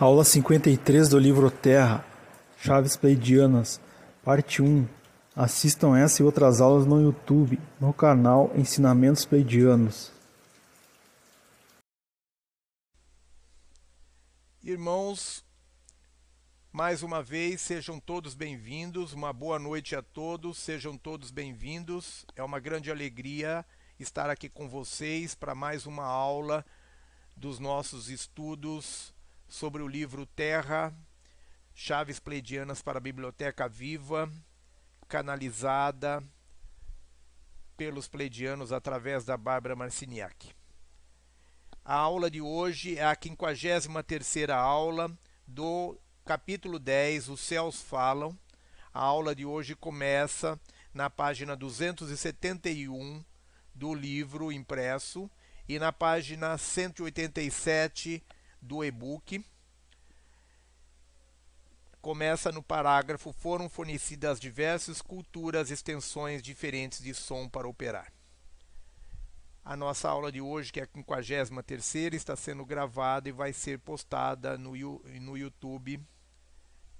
Aula 53 do livro Terra, Chaves Pleidianas, parte 1. Assistam essa e outras aulas no YouTube, no canal Ensinamentos Pleidianos. Irmãos, mais uma vez, sejam todos bem-vindos. Uma boa noite a todos, sejam todos bem-vindos. É uma grande alegria estar aqui com vocês para mais uma aula dos nossos estudos sobre o livro Terra, Chaves Pleidianas para a Biblioteca Viva, canalizada pelos pleidianos através da Bárbara Marciniak. A aula de hoje é a 53ª aula do capítulo 10, Os Céus Falam. A aula de hoje começa na página 271 do livro impresso e na página 187 do e-book. Começa no parágrafo: foram fornecidas diversas culturas, extensões diferentes de som para operar. A nossa aula de hoje, que é a 53 está sendo gravada e vai ser postada no, no YouTube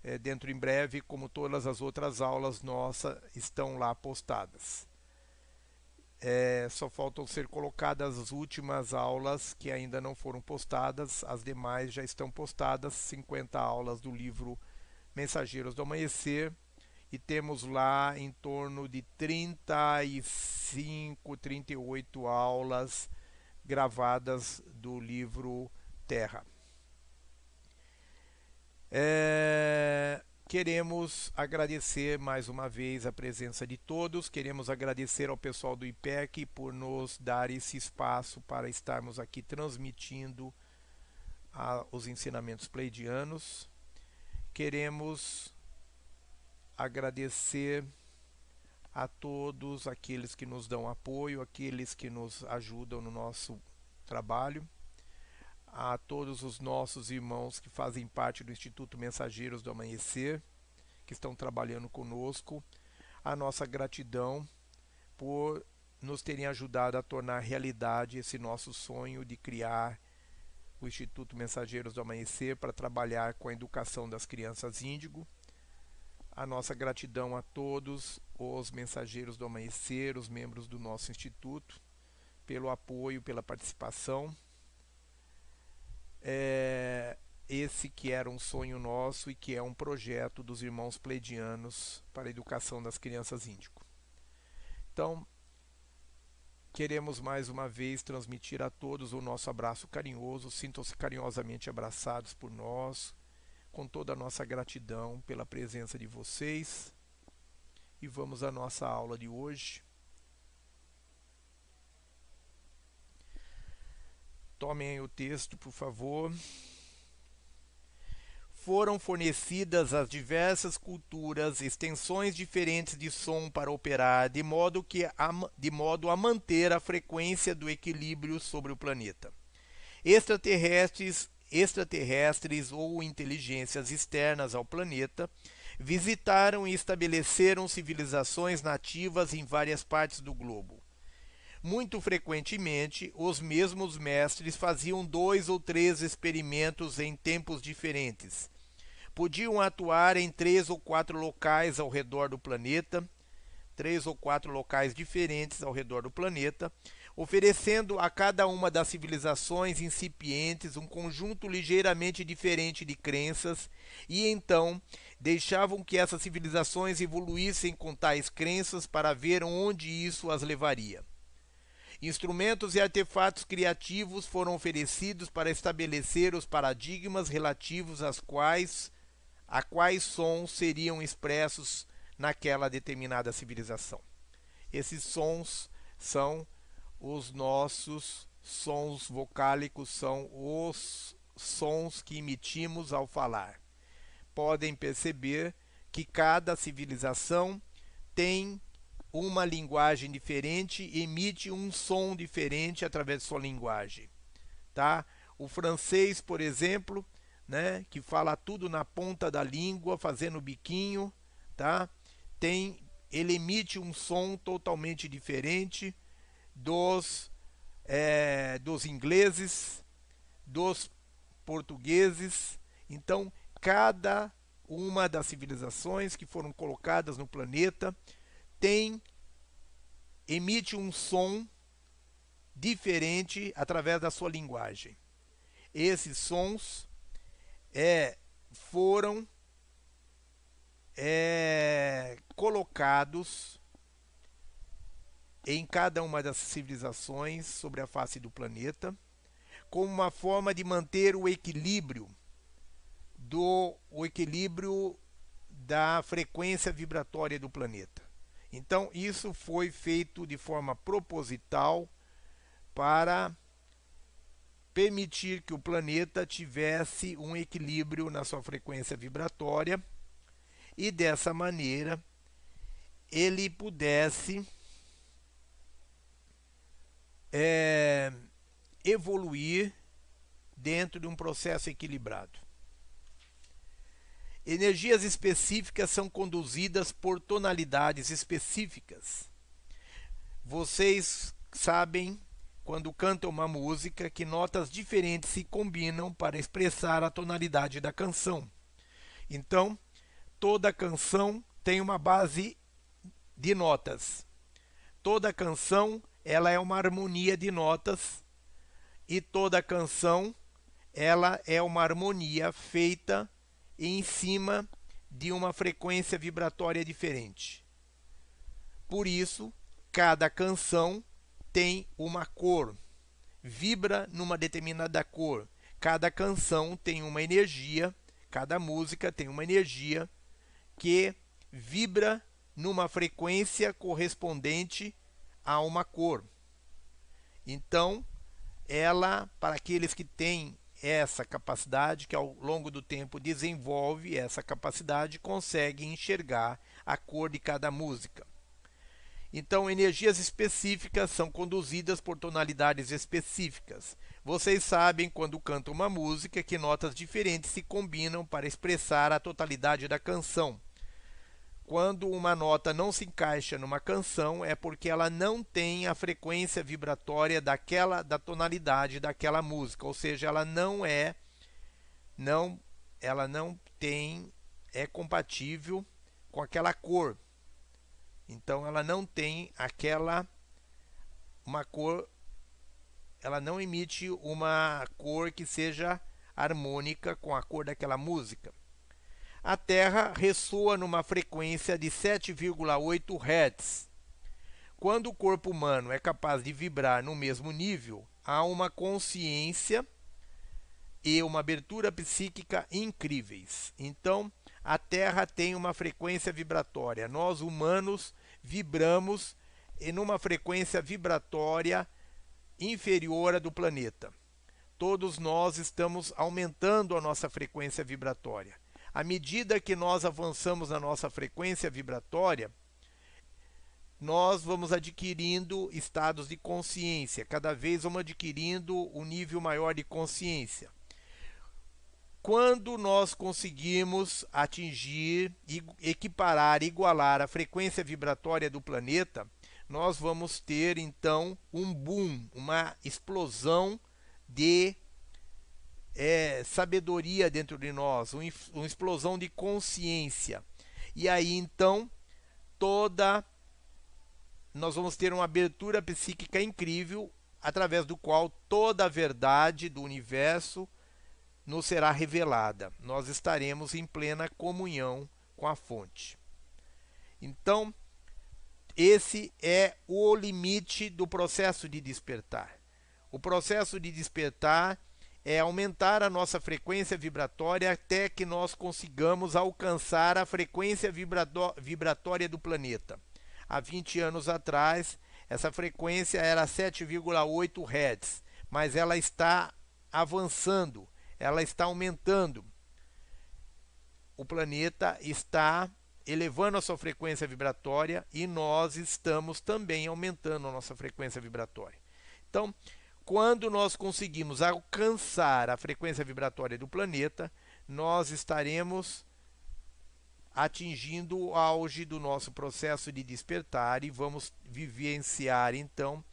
é, dentro em breve, como todas as outras aulas nossas estão lá postadas. É, só faltam ser colocadas as últimas aulas que ainda não foram postadas, as demais já estão postadas, 50 aulas do livro Mensageiros do Amanhecer, e temos lá em torno de 35, 38 aulas gravadas do livro Terra. É, Queremos agradecer mais uma vez a presença de todos, queremos agradecer ao pessoal do IPEC por nos dar esse espaço para estarmos aqui transmitindo a, os ensinamentos pleidianos. Queremos agradecer a todos aqueles que nos dão apoio, aqueles que nos ajudam no nosso trabalho a todos os nossos irmãos que fazem parte do Instituto Mensageiros do Amanhecer, que estão trabalhando conosco, a nossa gratidão por nos terem ajudado a tornar realidade esse nosso sonho de criar o Instituto Mensageiros do Amanhecer para trabalhar com a educação das crianças índigo. A nossa gratidão a todos os mensageiros do amanhecer, os membros do nosso instituto, pelo apoio, pela participação é, esse que era um sonho nosso e que é um projeto dos irmãos pleidianos para a educação das crianças índico. Então, queremos mais uma vez transmitir a todos o nosso abraço carinhoso, sintam-se carinhosamente abraçados por nós, com toda a nossa gratidão pela presença de vocês. E vamos à nossa aula de hoje. Tomem o texto, por favor. Foram fornecidas às diversas culturas extensões diferentes de som para operar, de modo, que a, de modo a manter a frequência do equilíbrio sobre o planeta. Extraterrestres, extraterrestres ou inteligências externas ao planeta visitaram e estabeleceram civilizações nativas em várias partes do globo. Muito frequentemente, os mesmos mestres faziam dois ou três experimentos em tempos diferentes. Podiam atuar em três ou quatro locais ao redor do planeta, três ou quatro locais diferentes ao redor do planeta, oferecendo a cada uma das civilizações incipientes um conjunto ligeiramente diferente de crenças, e então deixavam que essas civilizações evoluíssem com tais crenças para ver onde isso as levaria. Instrumentos e artefatos criativos foram oferecidos para estabelecer os paradigmas relativos às quais a quais sons seriam expressos naquela determinada civilização. Esses sons são os nossos sons vocálicos, são os sons que emitimos ao falar. Podem perceber que cada civilização tem uma linguagem diferente emite um som diferente através de sua linguagem, tá? O francês, por exemplo, né, que fala tudo na ponta da língua, fazendo biquinho, tá? Tem ele emite um som totalmente diferente dos é, dos ingleses, dos portugueses Então, cada uma das civilizações que foram colocadas no planeta tem emite um som diferente através da sua linguagem. Esses sons é, foram é, colocados em cada uma das civilizações sobre a face do planeta como uma forma de manter o equilíbrio do o equilíbrio da frequência vibratória do planeta. Então, isso foi feito de forma proposital para permitir que o planeta tivesse um equilíbrio na sua frequência vibratória e dessa maneira ele pudesse é, evoluir dentro de um processo equilibrado. Energias específicas são conduzidas por tonalidades específicas. Vocês sabem, quando cantam uma música, que notas diferentes se combinam para expressar a tonalidade da canção. Então, toda canção tem uma base de notas. Toda canção ela é uma harmonia de notas e toda canção ela é uma harmonia feita em cima de uma frequência vibratória diferente. Por isso, cada canção tem uma cor, vibra numa determinada cor. Cada canção tem uma energia, cada música tem uma energia que vibra numa frequência correspondente a uma cor. Então, ela, para aqueles que têm essa capacidade, que ao longo do tempo desenvolve essa capacidade, consegue enxergar a cor de cada música. Então, energias específicas são conduzidas por tonalidades específicas. Vocês sabem quando cantam uma música que notas diferentes se combinam para expressar a totalidade da canção. Quando uma nota não se encaixa numa canção, é porque ela não tem a frequência vibratória daquela da tonalidade daquela música, ou seja, ela não é não ela não tem é compatível com aquela cor. Então ela não tem aquela uma cor ela não emite uma cor que seja harmônica com a cor daquela música a Terra ressoa numa frequência de 7,8 Hz. Quando o corpo humano é capaz de vibrar no mesmo nível, há uma consciência e uma abertura psíquica incríveis. Então, a Terra tem uma frequência vibratória. Nós humanos vibramos em uma frequência vibratória inferior à do planeta. Todos nós estamos aumentando a nossa frequência vibratória à medida que nós avançamos na nossa frequência vibratória, nós vamos adquirindo estados de consciência, cada vez vamos adquirindo um nível maior de consciência. Quando nós conseguimos atingir, equiparar, igualar a frequência vibratória do planeta, nós vamos ter então um boom, uma explosão de é, sabedoria dentro de nós, uma explosão de consciência. E aí então toda nós vamos ter uma abertura psíquica incrível através do qual toda a verdade do universo nos será revelada. Nós estaremos em plena comunhão com a fonte. Então, esse é o limite do processo de despertar. O processo de despertar é aumentar a nossa frequência vibratória até que nós consigamos alcançar a frequência vibratória do planeta. Há 20 anos atrás, essa frequência era 7,8 Hz, mas ela está avançando, ela está aumentando. O planeta está elevando a sua frequência vibratória e nós estamos também aumentando a nossa frequência vibratória. Então, quando nós conseguimos alcançar a frequência vibratória do planeta, nós estaremos atingindo o auge do nosso processo de despertar e vamos vivenciar então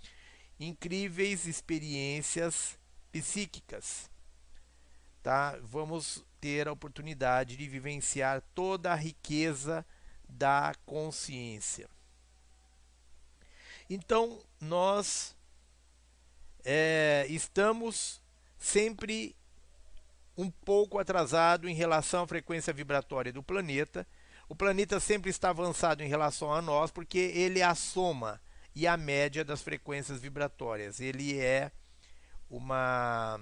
incríveis experiências psíquicas. tá? Vamos ter a oportunidade de vivenciar toda a riqueza da consciência. Então, nós é, estamos sempre um pouco atrasado em relação à frequência vibratória do planeta. O planeta sempre está avançado em relação a nós porque ele é a soma e a média das frequências vibratórias. Ele é uma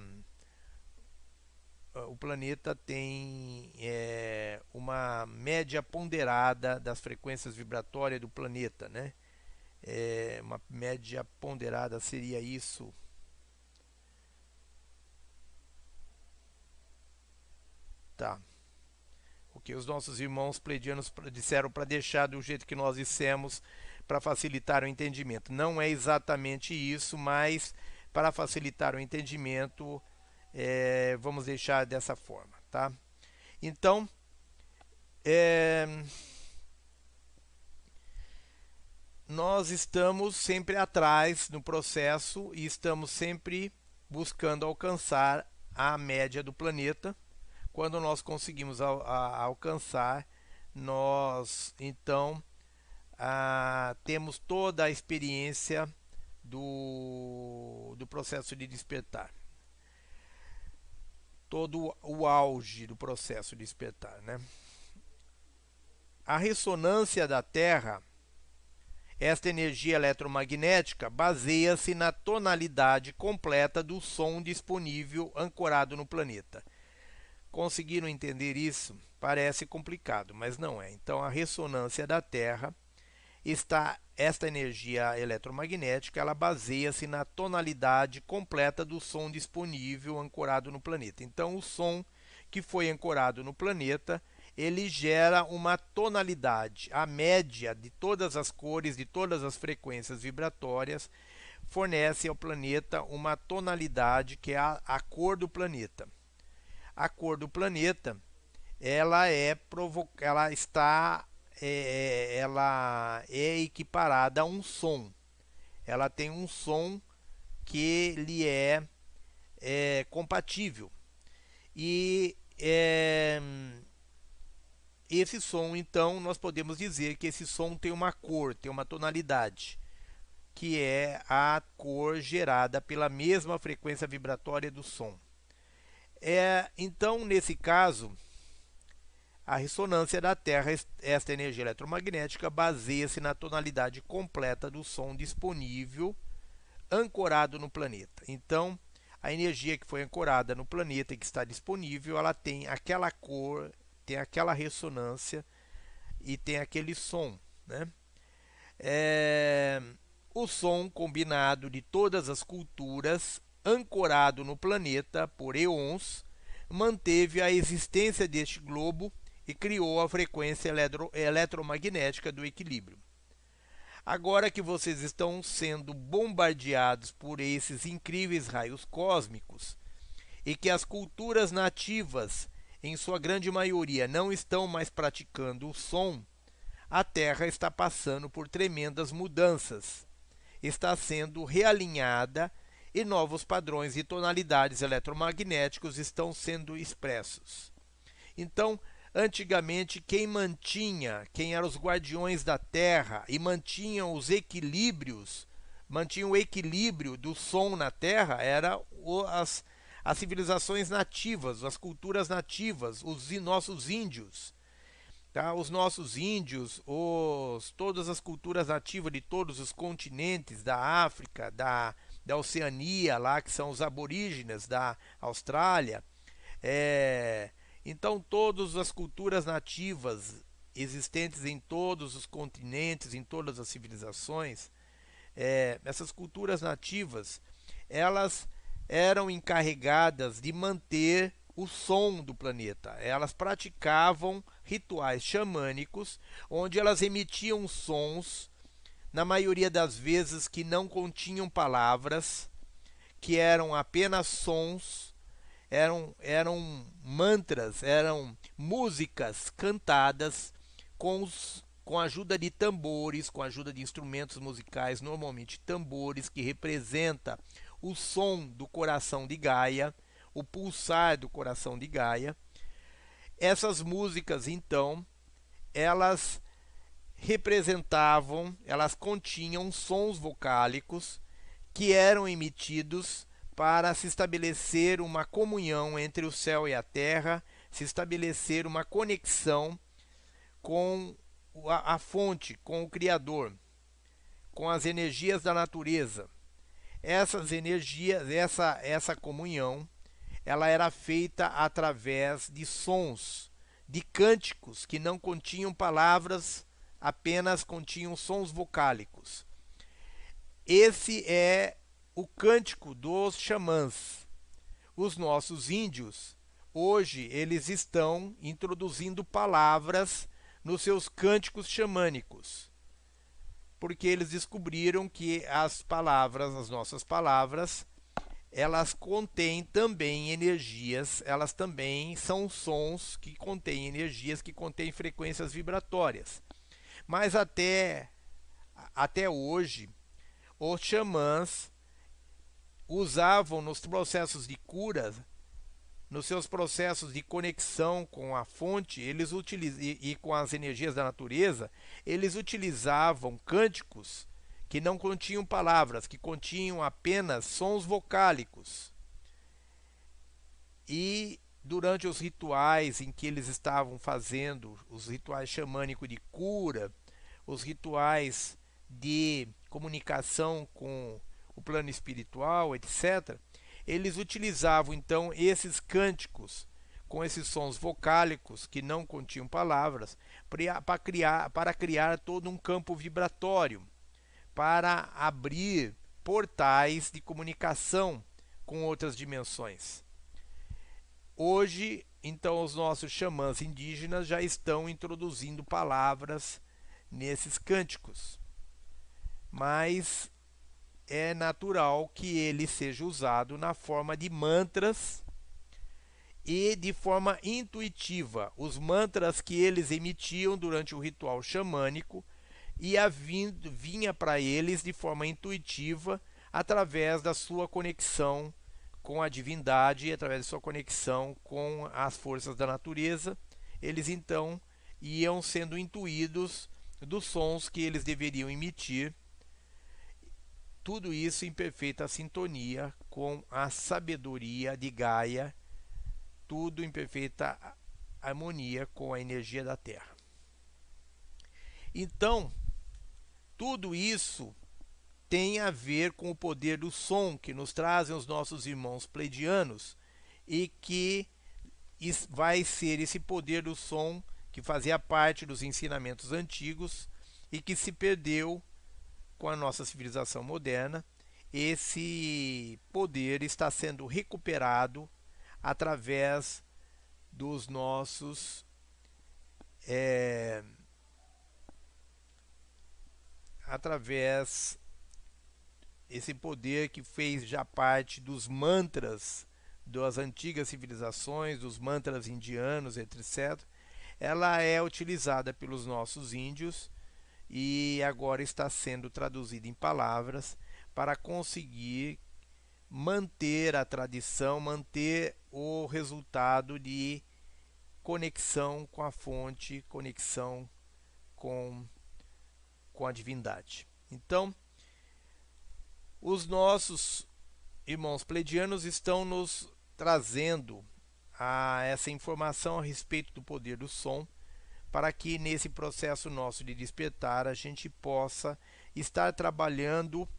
o planeta tem é, uma média ponderada das frequências vibratórias do planeta, né? É, uma média ponderada seria isso. Tá. O que os nossos irmãos pleidianos disseram para deixar do jeito que nós dissemos para facilitar o entendimento. Não é exatamente isso, mas para facilitar o entendimento, é, vamos deixar dessa forma, tá? Então, é, nós estamos sempre atrás no processo e estamos sempre buscando alcançar a média do planeta. Quando nós conseguimos a, a, alcançar, nós então a, temos toda a experiência do, do processo de despertar. Todo o auge do processo de despertar. Né? A ressonância da Terra esta energia eletromagnética baseia-se na tonalidade completa do som disponível ancorado no planeta. Conseguiram entender isso? Parece complicado, mas não é. Então, a ressonância da Terra está esta energia eletromagnética, ela baseia-se na tonalidade completa do som disponível ancorado no planeta. Então, o som que foi ancorado no planeta ele gera uma tonalidade. A média de todas as cores, de todas as frequências vibratórias, fornece ao planeta uma tonalidade que é a, a cor do planeta. A cor do planeta, ela é ela está é, é, ela é equiparada a um som. Ela tem um som que lhe é, é compatível. E é, esse som, então, nós podemos dizer que esse som tem uma cor, tem uma tonalidade, que é a cor gerada pela mesma frequência vibratória do som. É, então, nesse caso, a ressonância da Terra, esta energia eletromagnética, baseia-se na tonalidade completa do som disponível ancorado no planeta. Então, a energia que foi ancorada no planeta e que está disponível, ela tem aquela cor tem aquela ressonância e tem aquele som. Né? É, o som combinado de todas as culturas, ancorado no planeta por eons, manteve a existência deste globo e criou a frequência eletro eletromagnética do equilíbrio. Agora que vocês estão sendo bombardeados por esses incríveis raios cósmicos e que as culturas nativas em sua grande maioria, não estão mais praticando o som, a Terra está passando por tremendas mudanças. Está sendo realinhada e novos padrões e tonalidades eletromagnéticos estão sendo expressos. Então, antigamente, quem mantinha, quem eram os guardiões da Terra e mantinham os equilíbrios, mantinham o equilíbrio do som na Terra, eram as as civilizações nativas, as culturas nativas, os nossos índios. Tá? Os nossos índios, os, todas as culturas nativas de todos os continentes, da África, da, da Oceania, lá que são os aborígenes da Austrália. É, então, todas as culturas nativas existentes em todos os continentes, em todas as civilizações, é, essas culturas nativas, elas eram encarregadas de manter o som do planeta. Elas praticavam rituais xamânicos onde elas emitiam sons, na maioria das vezes que não continham palavras, que eram apenas sons, eram, eram mantras, eram músicas cantadas com, os, com a ajuda de tambores, com a ajuda de instrumentos musicais, normalmente tambores, que representa o som do coração de Gaia, o pulsar do coração de Gaia. Essas músicas, então, elas representavam, elas continham sons vocálicos que eram emitidos para se estabelecer uma comunhão entre o céu e a terra, se estabelecer uma conexão com a, fonte, com o Criador, com as energias da natureza. Essas energias, essa, essa comunhão, ela era feita através de sons, de cânticos que não continham palavras, apenas continham sons vocálicos. Esse é o cântico dos xamãs. Os nossos índios, hoje, eles estão introduzindo palavras nos seus cânticos xamânicos, porque eles descobriram que as palavras, as nossas palavras, elas contêm também energias, elas também são sons que contêm energias, que contêm frequências vibratórias. Mas até, até hoje, os xamãs usavam nos processos de cura, nos seus processos de conexão com a fonte, eles utilizam e, e com as energias da natureza, eles utilizavam cânticos que não continham palavras, que continham apenas sons vocálicos. E durante os rituais em que eles estavam fazendo, os rituais xamânicos de cura, os rituais de comunicação com o plano espiritual, etc., eles utilizavam então esses cânticos com esses sons vocálicos que não continham palavras para criar, para criar todo um campo vibratório, para abrir portais de comunicação com outras dimensões. Hoje, então, os nossos xamãs indígenas já estão introduzindo palavras nesses cânticos. Mas é natural que ele seja usado na forma de mantras e de forma intuitiva. Os mantras que eles emitiam durante o ritual xamânico vindo, vinha para eles de forma intuitiva através da sua conexão com a divindade, através da sua conexão com as forças da natureza. Eles então iam sendo intuídos dos sons que eles deveriam emitir tudo isso em perfeita sintonia com a sabedoria de Gaia, tudo em perfeita harmonia com a energia da Terra. Então, tudo isso tem a ver com o poder do som que nos trazem os nossos irmãos pleidianos e que vai ser esse poder do som que fazia parte dos ensinamentos antigos e que se perdeu com a nossa civilização moderna, esse poder está sendo recuperado através dos nossos é, através esse poder que fez já parte dos mantras das antigas civilizações, dos mantras indianos, etc. Ela é utilizada pelos nossos índios e agora está sendo traduzido em palavras para conseguir manter a tradição, manter o resultado de conexão com a fonte, conexão com, com a divindade. Então, os nossos irmãos pleidianos estão nos trazendo a essa informação a respeito do poder do som para que nesse processo nosso de despertar a gente possa estar trabalhando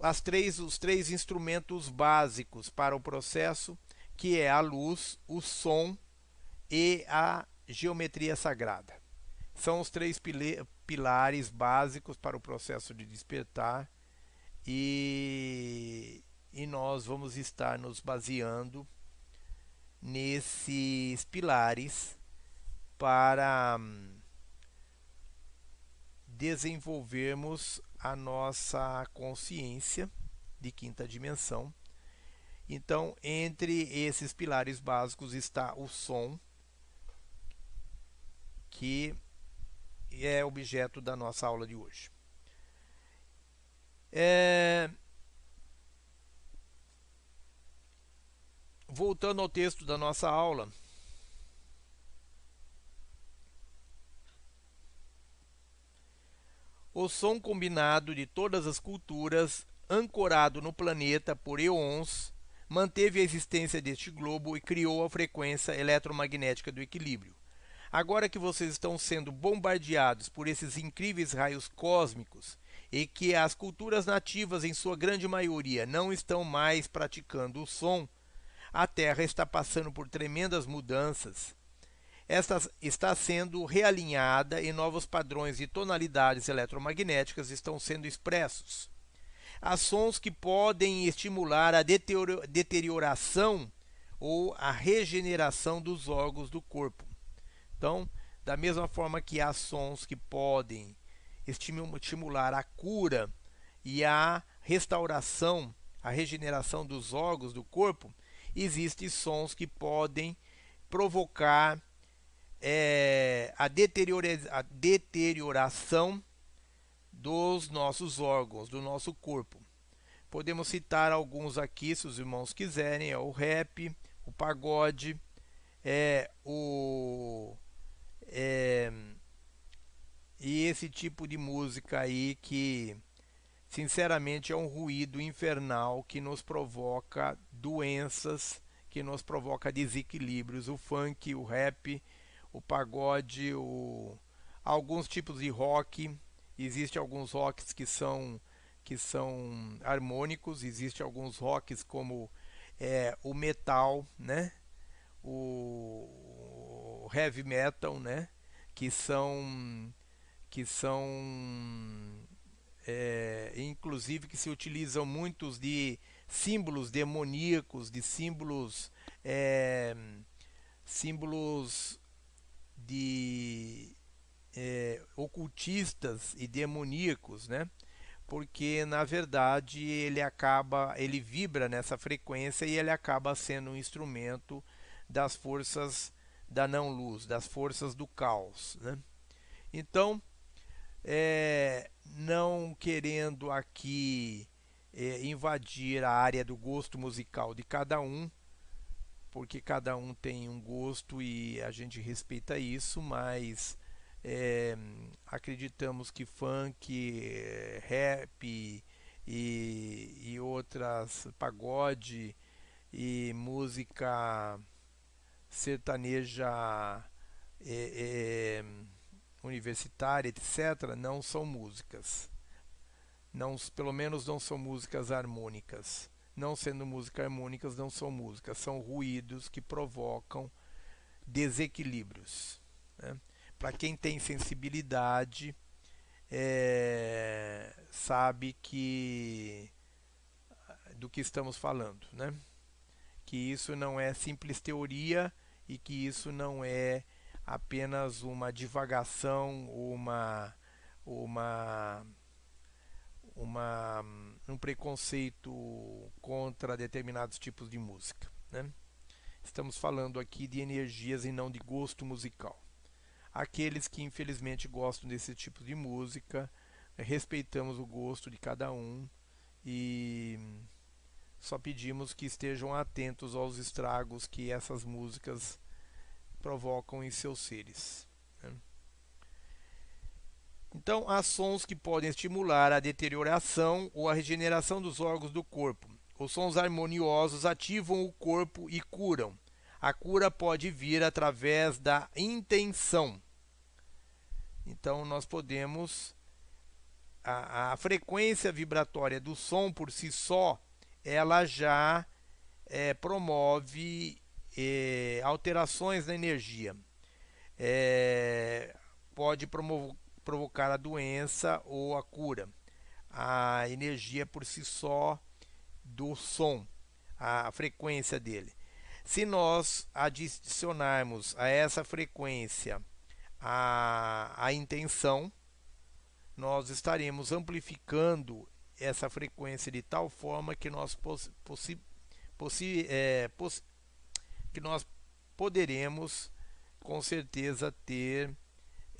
as três, os três instrumentos básicos para o processo, que é a luz, o som e a geometria sagrada. São os três pilares básicos para o processo de despertar e, e nós vamos estar nos baseando nesses pilares para hum, desenvolvermos a nossa consciência de quinta dimensão. Então, entre esses pilares básicos está o som, que é objeto da nossa aula de hoje. É... voltando ao texto da nossa aula, o som combinado de todas as culturas, ancorado no planeta por eons, manteve a existência deste globo e criou a frequência eletromagnética do equilíbrio. Agora que vocês estão sendo bombardeados por esses incríveis raios cósmicos e que as culturas nativas, em sua grande maioria, não estão mais praticando o som, a Terra está passando por tremendas mudanças esta está sendo realinhada e novos padrões de tonalidades eletromagnéticas estão sendo expressos. Há sons que podem estimular a deterioração ou a regeneração dos órgãos do corpo. Então, da mesma forma que há sons que podem estimular a cura e a restauração, a regeneração dos órgãos do corpo, existem sons que podem provocar é, a, deteriora a deterioração dos nossos órgãos, do nosso corpo. Podemos citar alguns aqui, se os irmãos quiserem, é o rap, o pagode, é o é, e esse tipo de música aí que sinceramente é um ruído infernal que nos provoca doenças, que nos provoca desequilíbrios. O funk, o rap, o pagode, o, alguns tipos de rock. Existem alguns rocks que são que são harmônicos, existem alguns rocks como é, o metal, né? O, heavy metal, né? Que são que são é, inclusive que se utilizam muitos de símbolos demoníacos, de símbolos é, símbolos de é, ocultistas e demoníacos, né? Porque na verdade ele acaba, ele vibra nessa frequência e ele acaba sendo um instrumento das forças da não luz, das forças do caos, né? Então, é, não querendo aqui é, invadir a área do gosto musical de cada um, porque cada um tem um gosto e a gente respeita isso, mas é, acreditamos que funk, rap e, e outras, pagode e música sertaneja é, é, universitária, etc., não são músicas. Não, pelo menos não são músicas harmônicas não sendo música harmônicas, não são músicas, são ruídos que provocam desequilíbrios. Né? Para quem tem sensibilidade, é, sabe que do que estamos falando, né? Que isso não é simples teoria e que isso não é apenas uma divagação, uma uma uma, um preconceito contra determinados tipos de música. Né? Estamos falando aqui de energias e não de gosto musical. Aqueles que infelizmente gostam desse tipo de música, respeitamos o gosto de cada um e só pedimos que estejam atentos aos estragos que essas músicas provocam em seus seres. Né? Então, há sons que podem estimular a deterioração ou a regeneração dos órgãos do corpo. Os sons harmoniosos ativam o corpo e curam. A cura pode vir através da intenção. Então, nós podemos. A, a frequência vibratória do som por si só, ela já é, promove é, alterações na energia. É, pode provocar a doença ou a cura. A energia por si só do som, a frequência dele. Se nós adicionarmos a essa frequência a, a intenção, nós estaremos amplificando essa frequência de tal forma que nós, possi possi é, que nós poderemos com certeza ter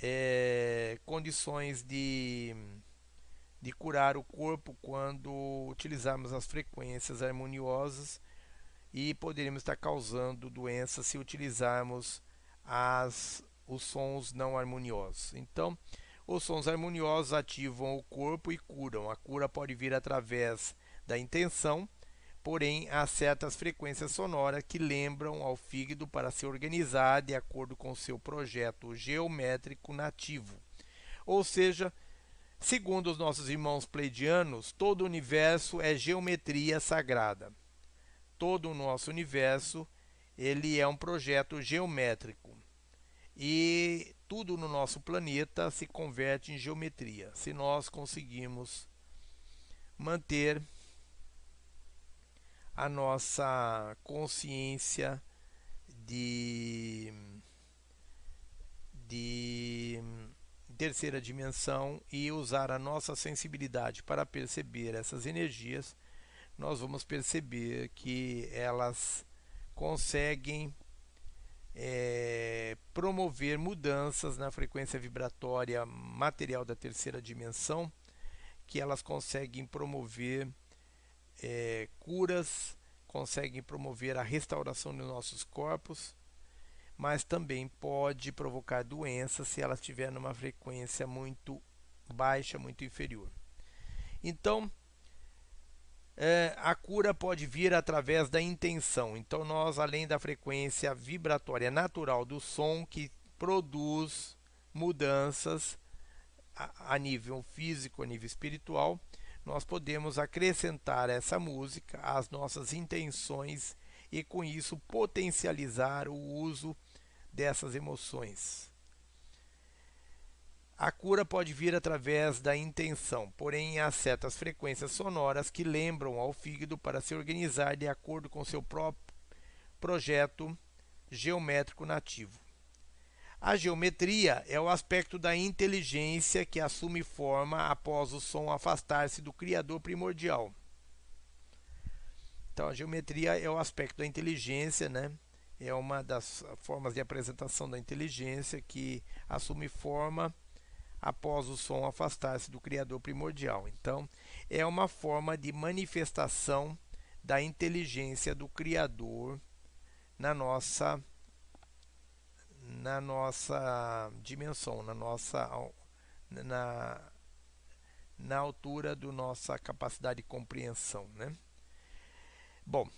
é, condições de, de curar o corpo quando utilizarmos as frequências harmoniosas e poderíamos estar causando doença se utilizarmos as, os sons não harmoniosos. Então, os sons harmoniosos ativam o corpo e curam. A cura pode vir através da intenção, porém há certas frequências sonoras que lembram ao fígado para se organizar de acordo com seu projeto geométrico nativo. Ou seja, segundo os nossos irmãos pleidianos, todo o universo é geometria sagrada todo o nosso universo ele é um projeto geométrico e tudo no nosso planeta se converte em geometria. Se nós conseguimos manter a nossa consciência de, de terceira dimensão e usar a nossa sensibilidade para perceber essas energias, nós vamos perceber que elas conseguem é, promover mudanças na frequência vibratória material da terceira dimensão, que elas conseguem promover é, curas, conseguem promover a restauração dos nossos corpos, mas também pode provocar doenças se elas estiverem numa frequência muito baixa, muito inferior. Então, é, a cura pode vir através da intenção. Então, nós, além da frequência vibratória natural do som, que produz mudanças a, a nível físico, a nível espiritual, nós podemos acrescentar essa música às nossas intenções e, com isso, potencializar o uso dessas emoções. A cura pode vir através da intenção, porém há certas frequências sonoras que lembram ao fígado para se organizar de acordo com seu próprio projeto geométrico nativo. A geometria é o aspecto da inteligência que assume forma após o som afastar-se do Criador primordial. Então, a geometria é o aspecto da inteligência, né? É uma das formas de apresentação da inteligência que assume forma após o som afastar-se do Criador primordial. Então, é uma forma de manifestação da inteligência do Criador na nossa na nossa dimensão, na nossa na, na altura da nossa capacidade de compreensão, né? Bom,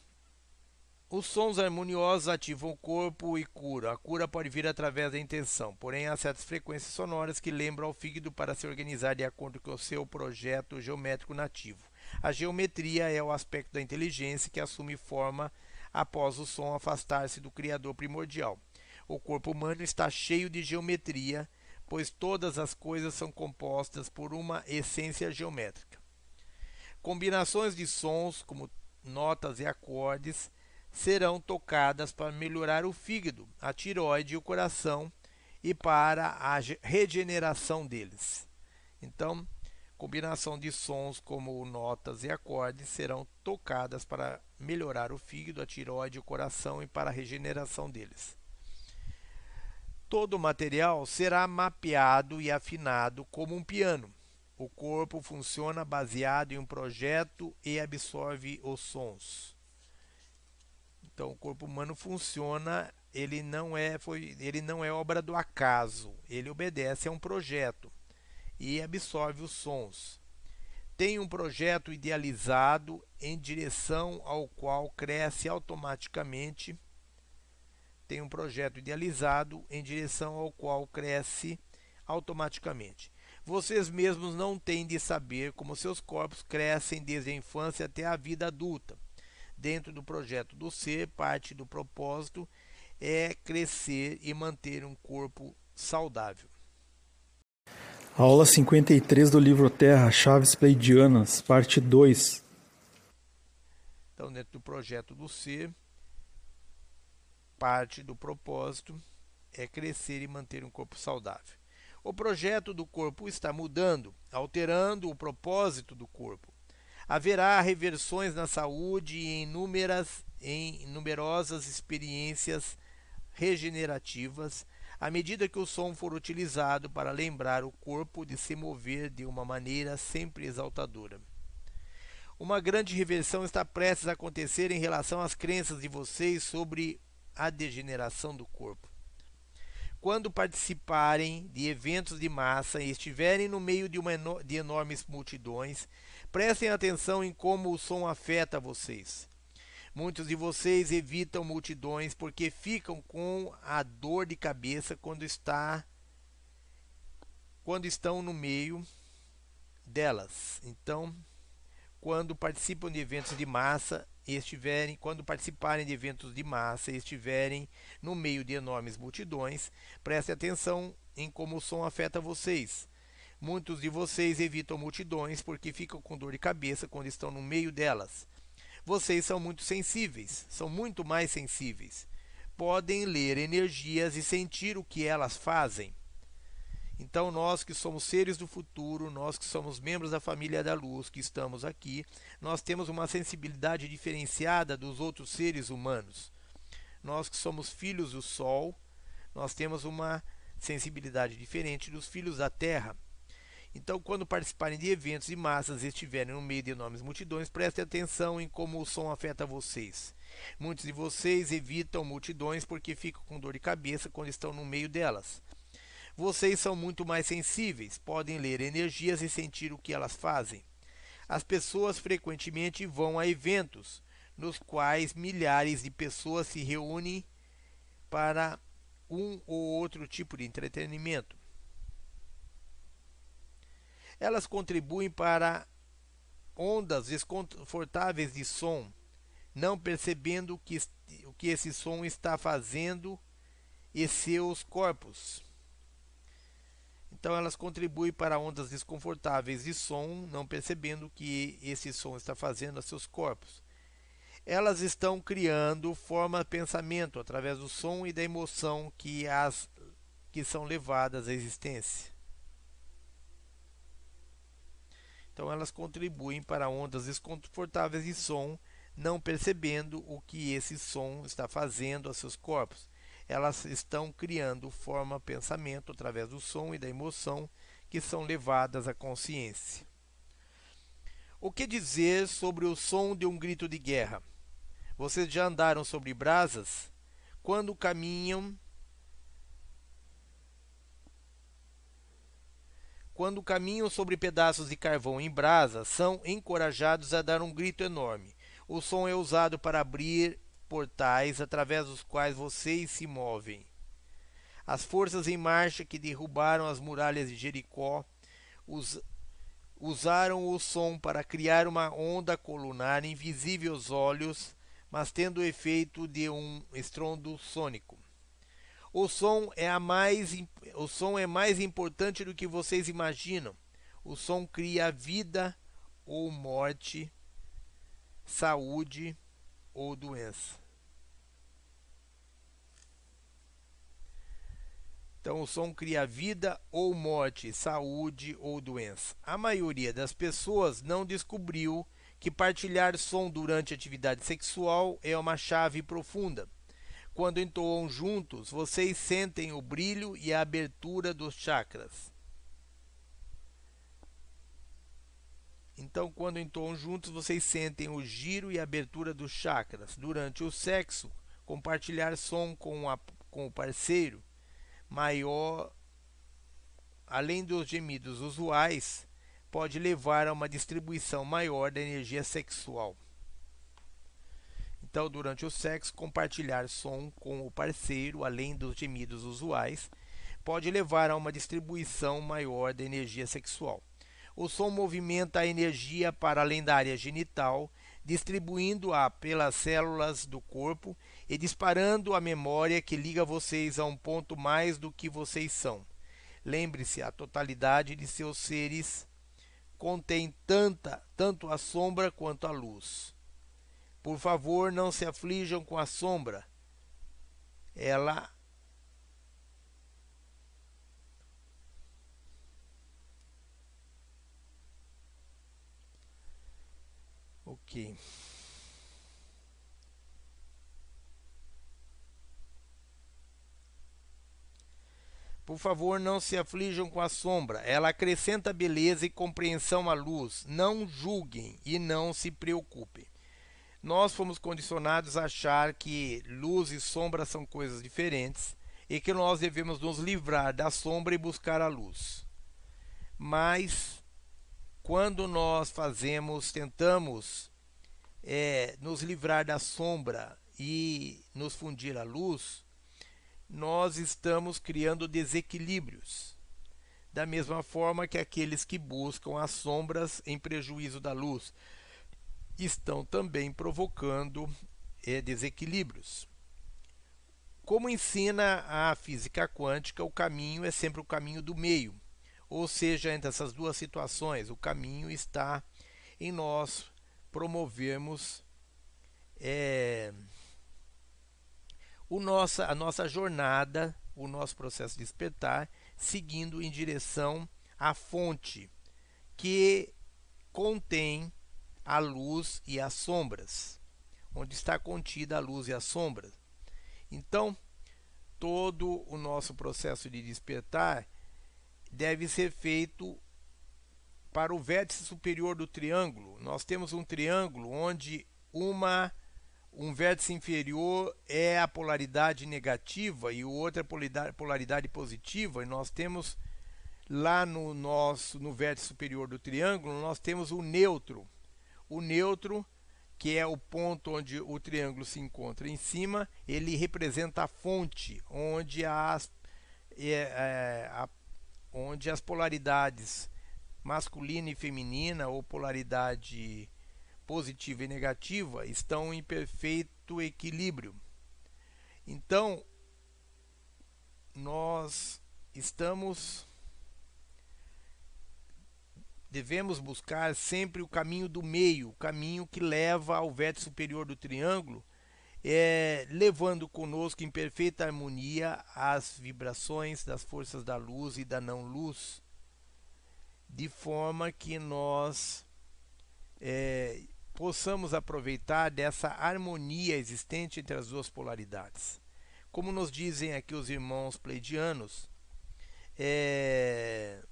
os sons harmoniosos ativam o corpo e cura. A cura pode vir através da intenção, porém há certas frequências sonoras que lembram ao fígado para se organizar de acordo com o seu projeto geométrico nativo. A geometria é o aspecto da inteligência que assume forma após o som afastar-se do Criador primordial. O corpo humano está cheio de geometria, pois todas as coisas são compostas por uma essência geométrica. Combinações de sons, como notas e acordes, serão tocadas para melhorar o fígado, a tiroide e o coração e para a regeneração deles. Então, combinação de sons como notas e acordes serão tocadas para melhorar o fígado, a tiroide e o coração e para a regeneração deles. Todo o material será mapeado e afinado como um piano. O corpo funciona baseado em um projeto e absorve os sons. Então, o corpo humano funciona, ele não é, foi, ele não é obra do acaso, ele obedece a um projeto e absorve os sons. Tem um projeto idealizado em direção ao qual cresce automaticamente. Tem um projeto idealizado em direção ao qual cresce automaticamente. Vocês mesmos não têm de saber como seus corpos crescem desde a infância até a vida adulta dentro do projeto do ser, parte do propósito é crescer e manter um corpo saudável. Aula 53 do livro Terra, Chaves Pleidianas, parte 2. Então, dentro do projeto do ser, parte do propósito é crescer e manter um corpo saudável. O projeto do corpo está mudando, alterando o propósito do corpo haverá reversões na saúde e inúmeras, em numerosas experiências regenerativas à medida que o som for utilizado para lembrar o corpo de se mover de uma maneira sempre exaltadora. Uma grande reversão está prestes a acontecer em relação às crenças de vocês sobre a degeneração do corpo. Quando participarem de eventos de massa e estiverem no meio de, uma de enormes multidões, prestem atenção em como o som afeta vocês. Muitos de vocês evitam multidões porque ficam com a dor de cabeça quando está quando estão no meio delas. Então, quando participam de eventos de massa e estiverem, quando participarem de eventos de massa e estiverem no meio de enormes multidões, prestem atenção em como o som afeta vocês. Muitos de vocês evitam multidões porque ficam com dor de cabeça quando estão no meio delas. Vocês são muito sensíveis, são muito mais sensíveis. Podem ler energias e sentir o que elas fazem. Então, nós que somos seres do futuro, nós que somos membros da família da luz, que estamos aqui, nós temos uma sensibilidade diferenciada dos outros seres humanos. Nós que somos filhos do Sol, nós temos uma sensibilidade diferente dos filhos da Terra. Então, quando participarem de eventos e massas e estiverem no meio de enormes multidões, prestem atenção em como o som afeta vocês. Muitos de vocês evitam multidões porque ficam com dor de cabeça quando estão no meio delas. Vocês são muito mais sensíveis, podem ler energias e sentir o que elas fazem. As pessoas frequentemente vão a eventos nos quais milhares de pessoas se reúnem para um ou outro tipo de entretenimento. Elas contribuem para ondas desconfortáveis de som, não percebendo o que, o que esse som está fazendo e seus corpos. Então elas contribuem para ondas desconfortáveis de som, não percebendo o que esse som está fazendo a seus corpos. Elas estão criando forma pensamento através do som e da emoção que as que são levadas à existência. Então elas contribuem para ondas desconfortáveis de som, não percebendo o que esse som está fazendo a seus corpos elas estão criando forma pensamento através do som e da emoção que são levadas à consciência. O que dizer sobre o som de um grito de guerra? Vocês já andaram sobre brasas? Quando caminham Quando caminham sobre pedaços de carvão em brasa, são encorajados a dar um grito enorme. O som é usado para abrir portais através dos quais vocês se movem. As forças em marcha que derrubaram as muralhas de Jericó us, usaram o som para criar uma onda colunar invisível aos olhos, mas tendo o efeito de um estrondo sônico. O som é a mais o som é mais importante do que vocês imaginam. O som cria vida ou morte, saúde, ou doença. Então, o som cria vida ou morte, saúde ou doença. A maioria das pessoas não descobriu que partilhar som durante atividade sexual é uma chave profunda. Quando entoam juntos, vocês sentem o brilho e a abertura dos chakras. Então, quando entoam juntos, vocês sentem o giro e abertura dos chakras. Durante o sexo, compartilhar som com, a, com o parceiro maior, além dos gemidos usuais, pode levar a uma distribuição maior da energia sexual. Então, durante o sexo, compartilhar som com o parceiro, além dos gemidos usuais, pode levar a uma distribuição maior da energia sexual. O som movimenta a energia para além da área genital, distribuindo-a pelas células do corpo e disparando a memória que liga vocês a um ponto mais do que vocês são. Lembre-se, a totalidade de seus seres contém tanta, tanto a sombra quanto a luz. Por favor, não se aflijam com a sombra. Ela Ok. Por favor, não se aflijam com a sombra. Ela acrescenta beleza e compreensão à luz. Não julguem e não se preocupem. Nós fomos condicionados a achar que luz e sombra são coisas diferentes e que nós devemos nos livrar da sombra e buscar a luz. Mas quando nós fazemos, tentamos é, nos livrar da sombra e nos fundir à luz, nós estamos criando desequilíbrios. Da mesma forma que aqueles que buscam as sombras em prejuízo da luz estão também provocando é, desequilíbrios. Como ensina a física quântica, o caminho é sempre o caminho do meio. Ou seja, entre essas duas situações, o caminho está em nós promovermos é, o nossa, a nossa jornada, o nosso processo de despertar, seguindo em direção à fonte que contém a luz e as sombras, onde está contida a luz e as sombras. Então, todo o nosso processo de despertar deve ser feito para o vértice superior do triângulo. Nós temos um triângulo onde uma um vértice inferior é a polaridade negativa e o outro é a polaridade, positiva, e nós temos lá no nosso no vértice superior do triângulo, nós temos o neutro o neutro, que é o ponto onde o triângulo se encontra em cima, ele representa a fonte, onde as, é, é, a, onde as polaridades masculina e feminina, ou polaridade positiva e negativa, estão em perfeito equilíbrio. Então, nós estamos devemos buscar sempre o caminho do meio, o caminho que leva ao vértice superior do triângulo, é, levando conosco em perfeita harmonia as vibrações das forças da luz e da não luz, de forma que nós é, possamos aproveitar dessa harmonia existente entre as duas polaridades. Como nos dizem aqui os irmãos pleidianos, é,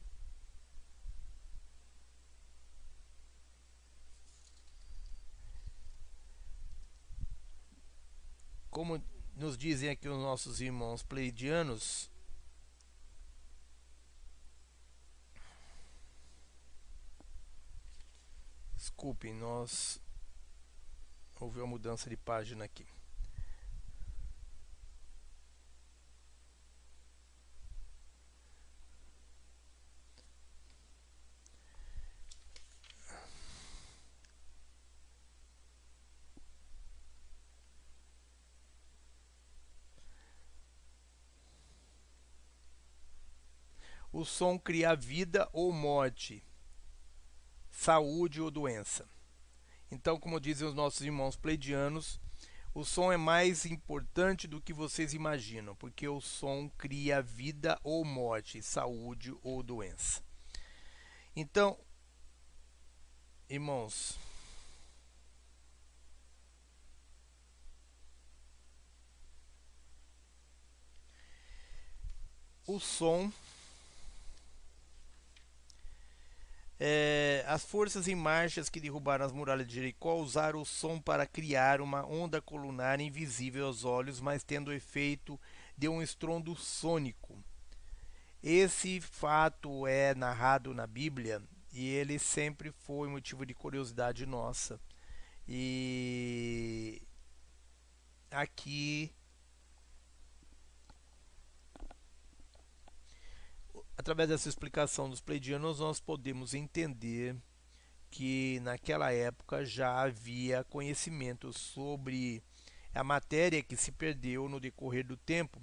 como nos dizem aqui os nossos irmãos pleidianos, desculpem, nós houve uma mudança de página aqui. o som cria vida ou morte, saúde ou doença. Então, como dizem os nossos irmãos pleidianos, o som é mais importante do que vocês imaginam, porque o som cria vida ou morte, saúde ou doença. Então, irmãos, o som É, as forças em marchas que derrubaram as muralhas de Jericó usaram o som para criar uma onda colunar invisível aos olhos, mas tendo o efeito de um estrondo sônico. Esse fato é narrado na Bíblia e ele sempre foi motivo de curiosidade nossa. E aqui através dessa explicação dos pleidianos, nós podemos entender que naquela época já havia conhecimento sobre a matéria que se perdeu no decorrer do tempo,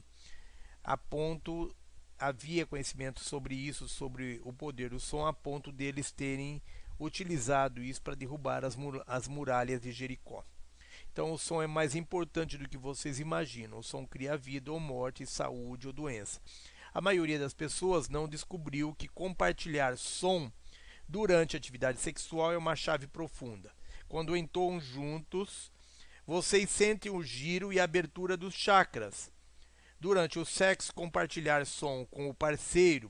a ponto havia conhecimento sobre isso, sobre o poder do som, a ponto deles terem utilizado isso para derrubar as, mur as muralhas de Jericó. Então o som é mais importante do que vocês imaginam. O som cria vida ou morte, saúde ou doença a maioria das pessoas não descobriu que compartilhar som durante a atividade sexual é uma chave profunda. Quando entoam juntos, vocês sentem o giro e a abertura dos chakras, Durante o sexo, compartilhar som com o parceiro,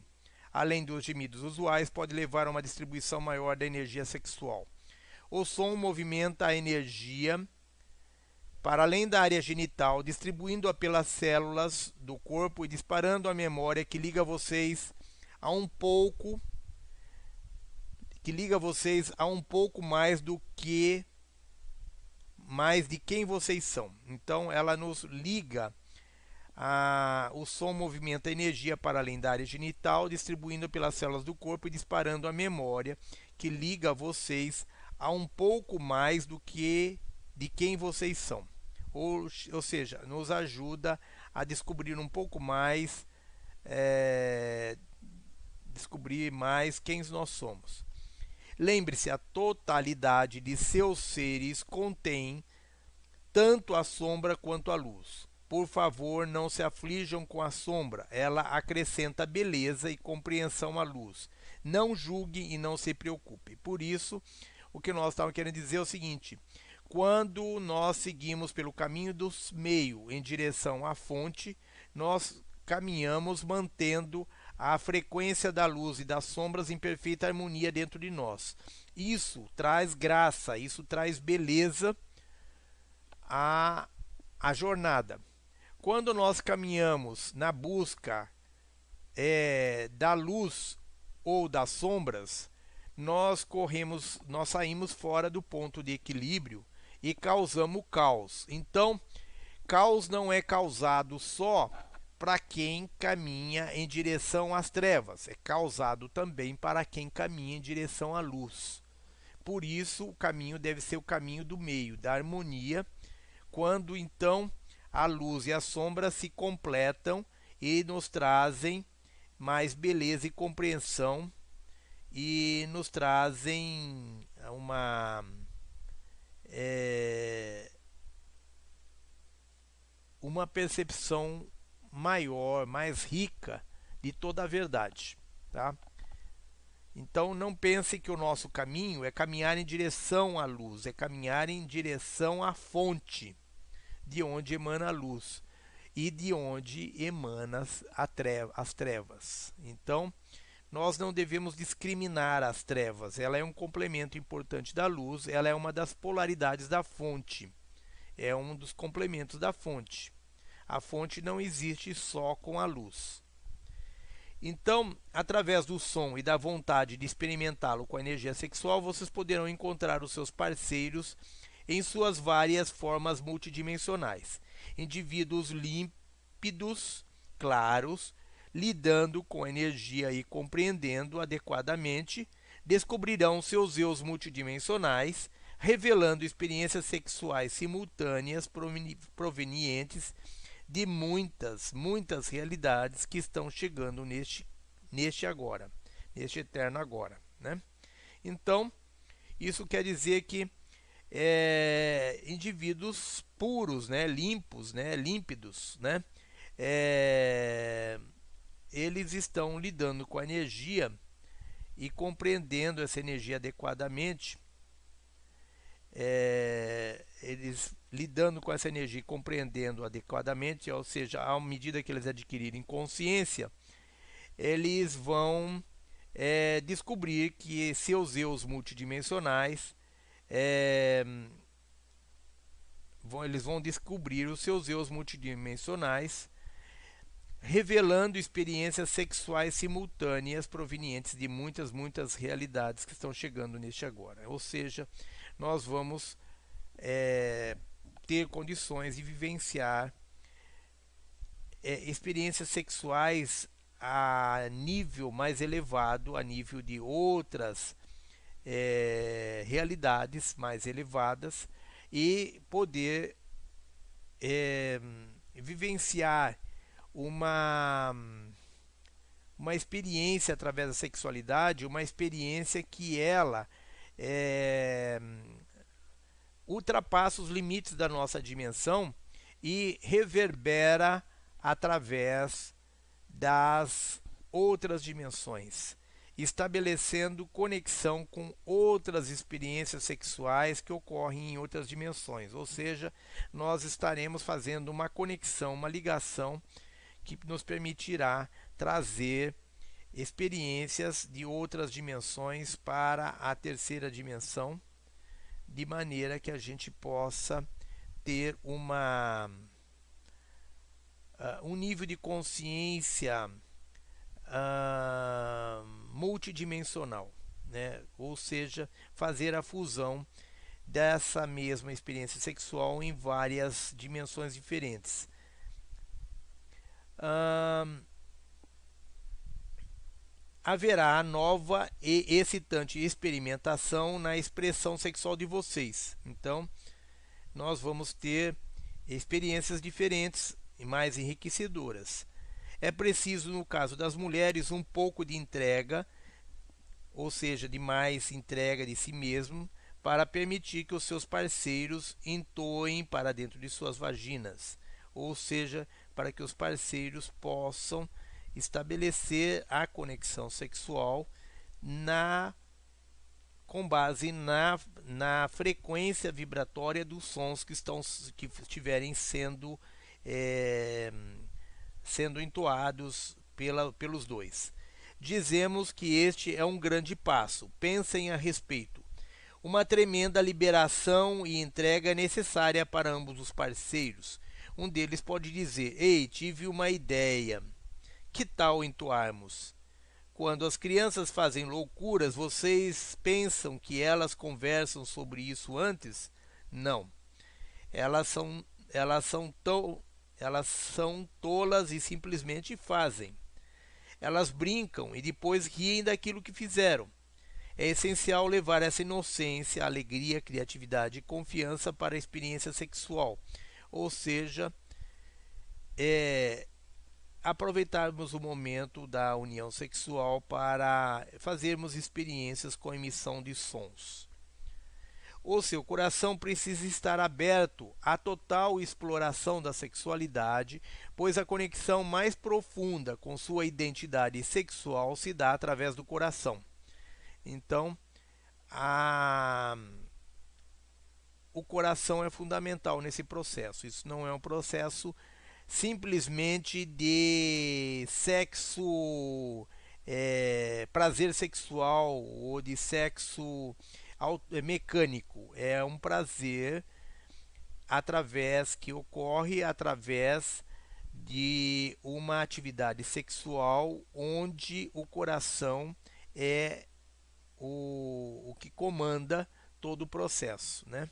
além dos gemidos usuais, pode levar a uma distribuição maior da energia sexual. O som movimenta a energia para além da área genital, distribuindo-a pelas células do corpo e disparando a memória que liga vocês a um pouco que liga vocês a um pouco mais do que mais de quem vocês são. Então ela nos liga a, o som movimenta a energia para além da área genital, distribuindo pelas células do corpo e disparando a memória que liga vocês a um pouco mais do que de quem vocês são. Ou, ou seja, nos ajuda a descobrir um pouco mais, é, descobrir mais quem nós somos. Lembre-se, a totalidade de seus seres contém tanto a sombra quanto a luz. Por favor, não se aflijam com a sombra, ela acrescenta beleza e compreensão à luz. Não julgue e não se preocupe. Por isso, o que nós estamos querendo dizer é o seguinte: quando nós seguimos pelo caminho do meio em direção à fonte, nós caminhamos mantendo a frequência da luz e das sombras em perfeita harmonia dentro de nós. Isso traz graça, isso traz beleza à, à jornada. Quando nós caminhamos na busca é, da luz ou das sombras, nós corremos, nós saímos fora do ponto de equilíbrio e causamos caos. Então, caos não é causado só para quem caminha em direção às trevas, é causado também para quem caminha em direção à luz. Por isso, o caminho deve ser o caminho do meio, da harmonia, quando então a luz e a sombra se completam e nos trazem mais beleza e compreensão e nos trazem uma é, uma percepção maior, mais rica de toda a verdade, tá? Então não pense que o nosso caminho é caminhar em direção à luz, é caminhar em direção à fonte de onde emana a luz e de onde emana as trevas. Então, nós não devemos discriminar as trevas. Ela é um complemento importante da luz, ela é uma das polaridades da fonte. É um dos complementos da fonte. A fonte não existe só com a luz. Então, através do som e da vontade de experimentá-lo com a energia sexual, vocês poderão encontrar os seus parceiros em suas várias formas multidimensionais. Indivíduos límpidos, claros, lidando com a energia e compreendendo adequadamente, descobrirão seus eus multidimensionais, revelando experiências sexuais simultâneas provenientes de muitas, muitas realidades que estão chegando neste, neste agora, neste eterno agora. Né? Então, isso quer dizer que é, indivíduos puros, né, limpos, né, límpidos, né, é, eles estão lidando com a energia e compreendendo essa energia adequadamente. É, eles lidando com essa energia e compreendendo adequadamente, ou seja, à medida que eles adquirirem consciência, eles vão é, descobrir que seus eus multidimensionais é, vão, eles vão descobrir os seus eus multidimensionais, revelando experiências sexuais simultâneas provenientes de muitas, muitas realidades que estão chegando neste agora. Ou seja, nós vamos é, ter condições de vivenciar é, experiências sexuais a nível mais elevado, a nível de outras é, realidades mais elevadas e poder é, vivenciar uma uma experiência através da sexualidade, uma experiência que ela é, ultrapassa os limites da nossa dimensão e reverbera através das outras dimensões estabelecendo conexão com outras experiências sexuais que ocorrem em outras dimensões. Ou seja, nós estaremos fazendo uma conexão, uma ligação que nos permitirá trazer experiências de outras dimensões para a terceira dimensão, de maneira que a gente possa ter uma uh, um nível de consciência uh, multidimensional, né? ou seja, fazer a fusão dessa mesma experiência sexual em várias dimensões diferentes. Uh, haverá nova e excitante experimentação na expressão sexual de vocês. Então, nós vamos ter experiências diferentes e mais enriquecedoras. É preciso, no caso das mulheres, um pouco de entrega, ou seja, de mais entrega de si mesmo, para permitir que os seus parceiros entoem para dentro de suas vaginas, ou seja, para que os parceiros possam estabelecer a conexão sexual na com base na, na frequência vibratória dos sons que estão que estiverem sendo é, sendo entoados pela, pelos dois. Dizemos que este é um grande passo. Pensem a respeito. Uma tremenda liberação e entrega necessária para ambos os parceiros. Um deles pode dizer: Ei, tive uma ideia. Que tal entoarmos? Quando as crianças fazem loucuras, vocês pensam que elas conversam sobre isso antes? Não. Elas são, elas são, elas são tolas e simplesmente fazem. Elas brincam e depois riem daquilo que fizeram. É essencial levar essa inocência, alegria, criatividade e confiança para a experiência sexual. Ou seja, é, aproveitarmos o momento da união sexual para fazermos experiências com emissão de sons. O seu coração precisa estar aberto à total exploração da sexualidade, pois a conexão mais profunda com sua identidade sexual se dá através do coração. Então, a... o coração é fundamental nesse processo. Isso não é um processo simplesmente de sexo, é, prazer sexual ou de sexo é, mecânico. É um prazer através que ocorre através de uma atividade sexual onde o coração é o, o que comanda todo o processo, né?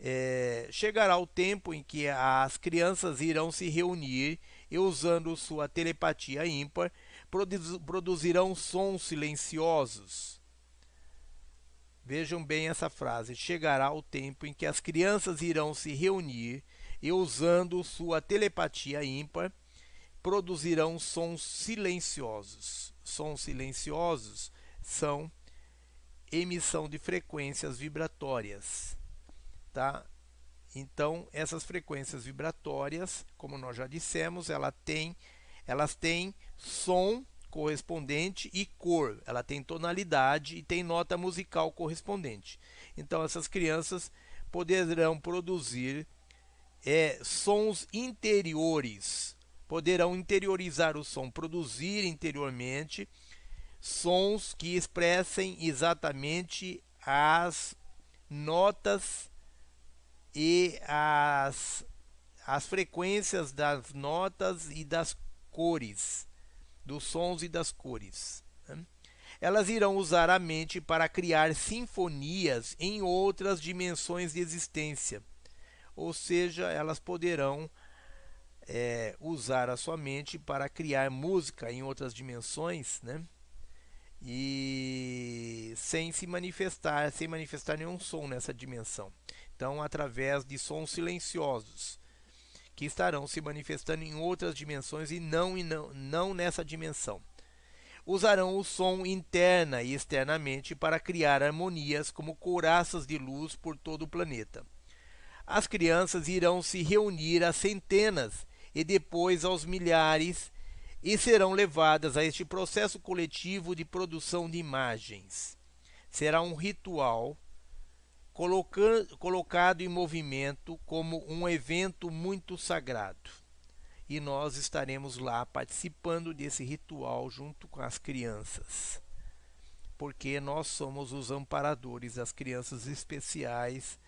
É, chegará o tempo em que as crianças irão se reunir e, usando sua telepatia ímpar, produzirão sons silenciosos. Vejam bem essa frase: chegará o tempo em que as crianças irão se reunir e, usando sua telepatia ímpar, produzirão sons silenciosos. Sons silenciosos são emissão de frequências vibratórias tá? Então, essas frequências vibratórias, como nós já dissemos, ela tem, elas têm som correspondente e cor. Ela tem tonalidade e tem nota musical correspondente. Então, essas crianças poderão produzir é, sons interiores, poderão interiorizar o som, produzir interiormente sons que expressem exatamente as notas e as, as frequências das notas e das cores, dos sons e das cores. Né? Elas irão usar a mente para criar sinfonias em outras dimensões de existência, ou seja, elas poderão é, usar a sua mente para criar música em outras dimensões, né? E sem se manifestar, sem manifestar nenhum som nessa dimensão. Então, através de sons silenciosos que estarão se manifestando em outras dimensões e não, e não, não nessa dimensão. Usarão o som interna e externamente para criar harmonias como couraças de luz por todo o planeta. As crianças irão se reunir a centenas e depois aos milhares e serão levadas a este processo coletivo de produção de imagens. Será um ritual colocado em movimento como um evento muito sagrado. e nós estaremos lá participando desse ritual junto com as crianças. Porque nós somos os amparadores das crianças especiais,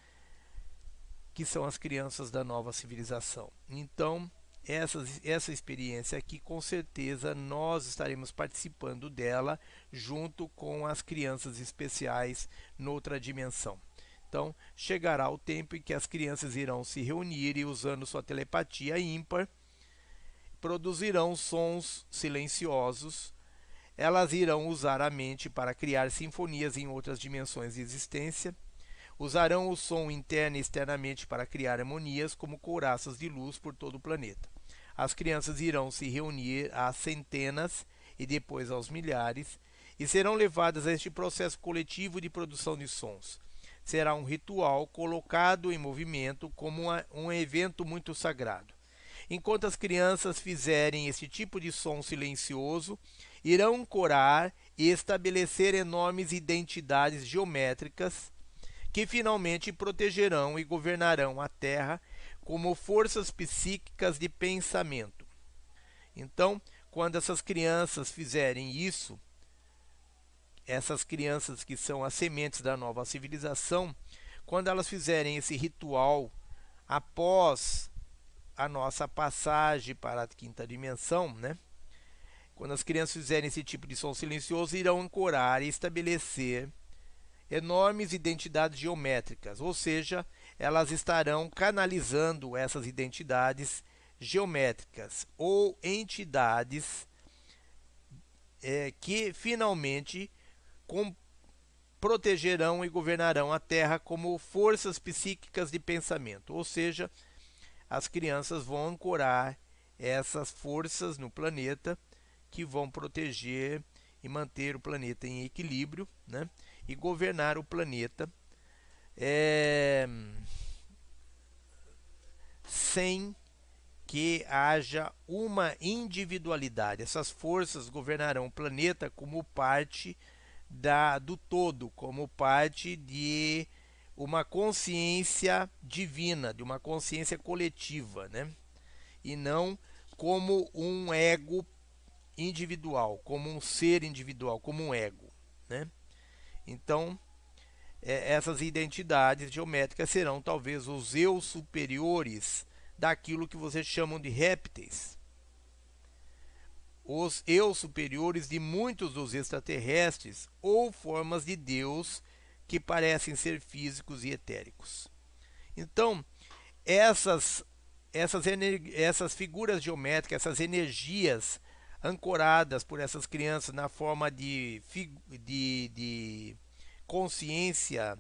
que são as crianças da nova civilização. Então, essa, essa experiência aqui, com certeza, nós estaremos participando dela junto com as crianças especiais noutra dimensão. Então, chegará o tempo em que as crianças irão se reunir e, usando sua telepatia ímpar, produzirão sons silenciosos. Elas irão usar a mente para criar sinfonias em outras dimensões de existência. Usarão o som interno e externamente para criar harmonias como couraças de luz por todo o planeta. As crianças irão se reunir a centenas e depois aos milhares e serão levadas a este processo coletivo de produção de sons será um ritual colocado em movimento como uma, um evento muito sagrado. Enquanto as crianças fizerem esse tipo de som silencioso, irão corar e estabelecer enormes identidades geométricas que finalmente protegerão e governarão a Terra como forças psíquicas de pensamento. Então, quando essas crianças fizerem isso, essas crianças que são as sementes da nova civilização, quando elas fizerem esse ritual após a nossa passagem para a quinta dimensão, né? Quando as crianças fizerem esse tipo de som silencioso, irão ancorar e estabelecer enormes identidades geométricas, ou seja, elas estarão canalizando essas identidades geométricas ou entidades é, que finalmente com, protegerão e governarão a Terra como forças psíquicas de pensamento, ou seja, as crianças vão ancorar essas forças no planeta que vão proteger e manter o planeta em equilíbrio né? e governar o planeta é, sem que haja uma individualidade. Essas forças governarão o planeta como parte da, do todo, como parte de uma consciência divina, de uma consciência coletiva, né? e não como um ego individual, como um ser individual, como um ego. Né? Então, é, essas identidades geométricas serão talvez os eu superiores daquilo que vocês chamam de répteis os eu superiores de muitos dos extraterrestres ou formas de Deus que parecem ser físicos e etéricos. Então, essas essas, essas figuras geométricas, essas energias ancoradas por essas crianças na forma de, de, de consciência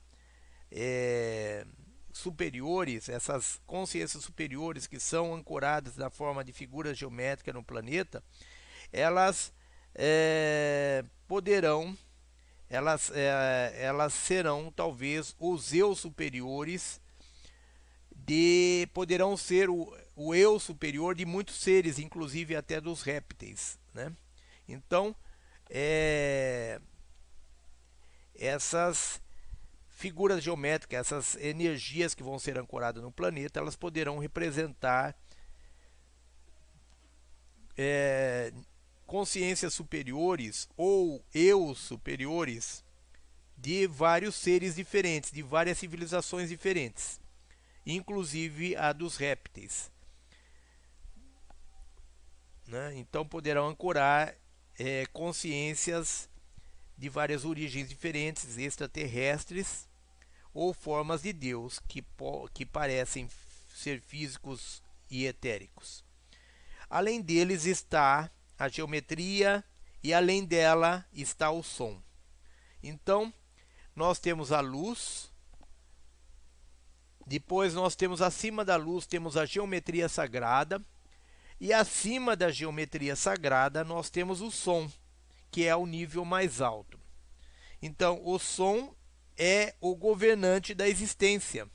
é, superiores, essas consciências superiores que são ancoradas na forma de figuras geométricas no planeta, elas é, poderão, elas, é, elas serão talvez os eu superiores de poderão ser o, o eu superior de muitos seres, inclusive até dos répteis, né? Então, é, essas figuras geométricas, essas energias que vão ser ancoradas no planeta, elas poderão representar é, consciências superiores ou eu superiores de vários seres diferentes, de várias civilizações diferentes, inclusive a dos répteis. Né? Então poderão ancorar é, consciências de várias origens diferentes, extraterrestres ou formas de Deus que, que parecem ser físicos e etéricos. Além deles está a geometria e além dela está o som. Então, nós temos a luz, depois nós temos acima da luz temos a geometria sagrada e acima da geometria sagrada nós temos o som, que é o nível mais alto. Então, o som é o governante da existência.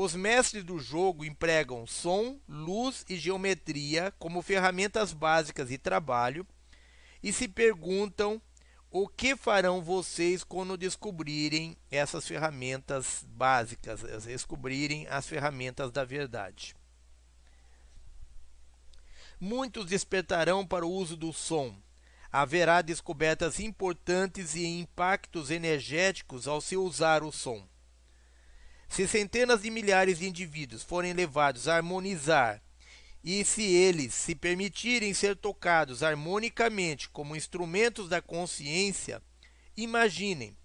Os mestres do jogo empregam som, luz e geometria como ferramentas básicas de trabalho e se perguntam o que farão vocês quando descobrirem essas ferramentas básicas, descobrirem as ferramentas da verdade. muitos despertarão para o uso do som. Haverá descobertas importantes e impactos energéticos ao se usar o som. Se centenas de milhares de indivíduos forem levados a harmonizar e se eles se permitirem ser tocados harmonicamente como instrumentos da consciência, imaginem,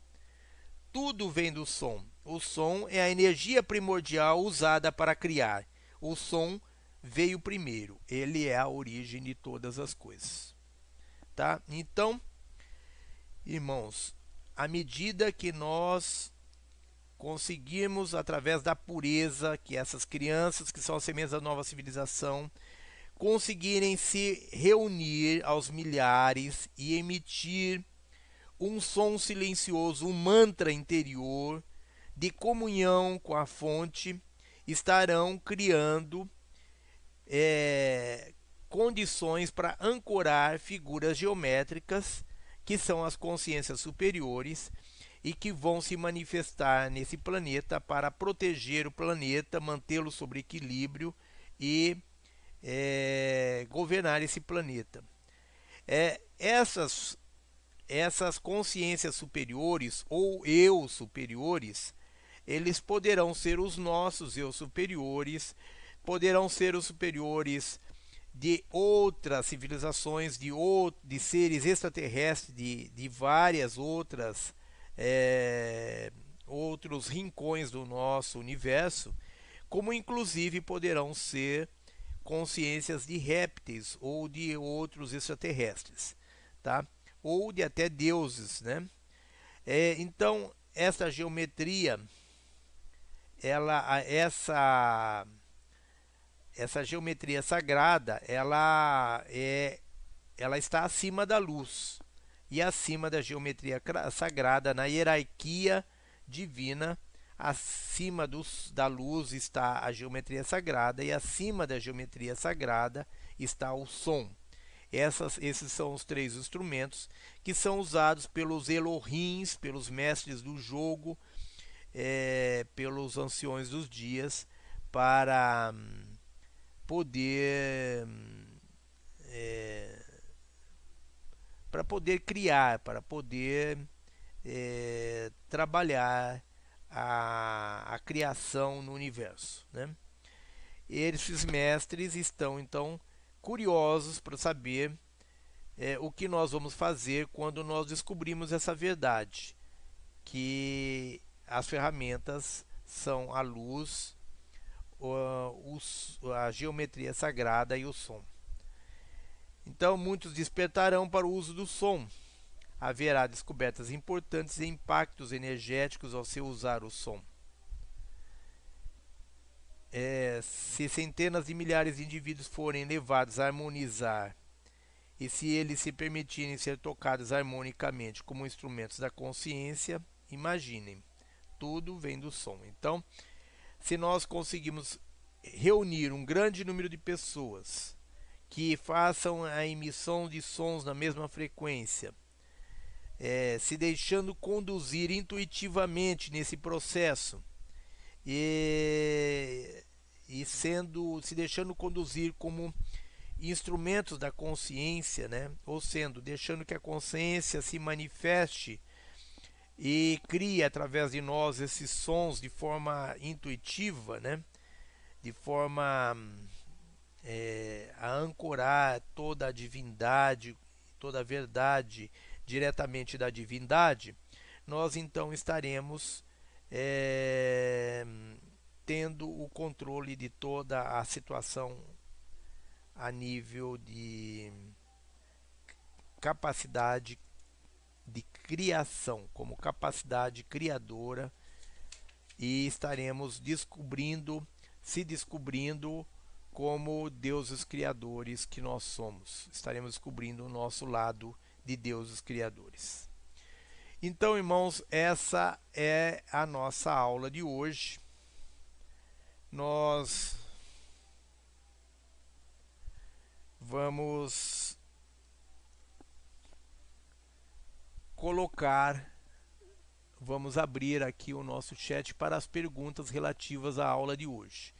tudo vem do som. O som é a energia primordial usada para criar. O som veio primeiro. Ele é a origem de todas as coisas. Tá? Então, irmãos, à medida que nós conseguirmos, através da pureza, que essas crianças que são as sementes da nova civilização, conseguirem se reunir aos milhares e emitir um som silencioso, um mantra interior de comunhão com a fonte, estarão criando é, condições para ancorar figuras geométricas que são as consciências superiores e que vão se manifestar nesse planeta para proteger o planeta, mantê-lo sobre equilíbrio e é, governar esse planeta. É, essas, essas consciências superiores ou eu superiores, eles poderão ser os nossos eu superiores, poderão ser os superiores de outras civilizações, de, ou, de seres extraterrestres, de, de várias outras é, outros rincões do nosso universo, como inclusive poderão ser consciências de répteis ou de outros extraterrestres, tá? Ou de até deuses, né? É, então essa geometria, ela, essa essa geometria sagrada, ela é, ela está acima da luz e acima da geometria sagrada, na hierarquia divina, acima dos, da luz está a geometria sagrada e acima da geometria sagrada está o som. Essas, esses são os três instrumentos que são usados pelos Elohims, pelos mestres do jogo, é, pelos anciões dos dias, para hum, poder é, para poder criar, para poder é, trabalhar a, a criação no universo. Né? Esses mestres estão então curiosos para saber é, o que nós vamos fazer quando nós descobrimos essa verdade, que as ferramentas são a luz, a geometria sagrada e o som. Então muitos despertarão para o uso do som. Haverá descobertas importantes e impactos energéticos ao se usar o som. É, se centenas de milhares de indivíduos forem levados a harmonizar e se eles se permitirem ser tocados harmonicamente como instrumentos da consciência, imaginem, tudo vem do som. Então, se nós conseguimos reunir um grande número de pessoas que façam a emissão de sons na mesma frequência, é, se deixando conduzir intuitivamente nesse processo e, e sendo se deixando conduzir como instrumentos da consciência, né? ou sendo deixando que a consciência se manifeste e crie através de nós esses sons de forma intuitiva, né? de forma é, a ancorar toda a divindade, toda a verdade diretamente da divindade, nós então estaremos é, tendo o controle de toda a situação a nível de capacidade de criação, como capacidade criadora, e estaremos descobrindo, se descobrindo como deuses criadores que nós somos. Estaremos descobrindo o nosso lado de deuses criadores. Então, irmãos, essa é a nossa aula de hoje. Nós vamos colocar, vamos abrir aqui o nosso chat para as perguntas relativas à aula de hoje.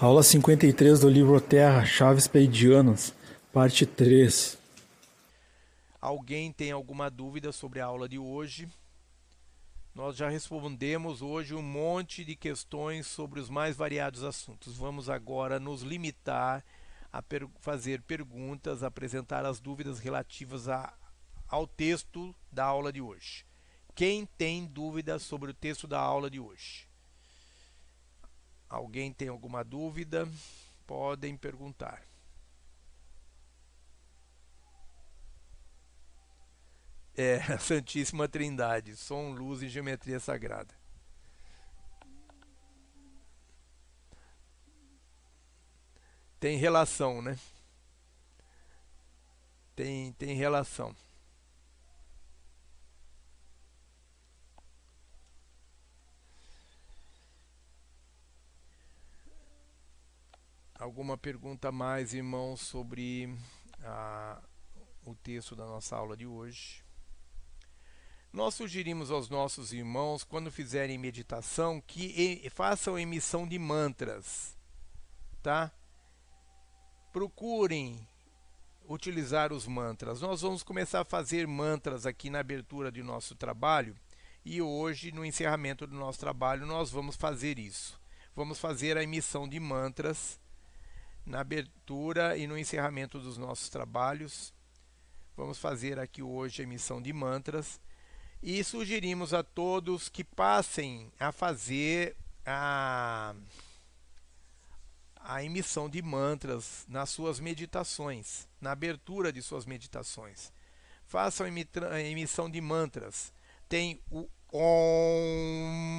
Aula 53 do livro Terra, Chaves Pleidianas, parte 3. Alguém tem alguma dúvida sobre a aula de hoje? Nós já respondemos hoje um monte de questões sobre os mais variados assuntos. Vamos agora nos limitar a per fazer perguntas, apresentar as dúvidas relativas a, ao texto da aula de hoje. Quem tem dúvidas sobre o texto da aula de hoje? Alguém tem alguma dúvida? Podem perguntar. É, Santíssima Trindade, som, luz e geometria sagrada. Tem relação, né? Tem, tem relação. Alguma pergunta mais, irmãos, sobre a, o texto da nossa aula de hoje? Nós sugerimos aos nossos irmãos, quando fizerem meditação, que façam emissão de mantras, tá? Procurem utilizar os mantras. Nós vamos começar a fazer mantras aqui na abertura de nosso trabalho e hoje, no encerramento do nosso trabalho, nós vamos fazer isso. Vamos fazer a emissão de mantras na abertura e no encerramento dos nossos trabalhos. Vamos fazer aqui hoje a emissão de mantras e sugerimos a todos que passem a fazer a, a emissão de mantras nas suas meditações, na abertura de suas meditações. Façam a emissão de mantras. Tem o Om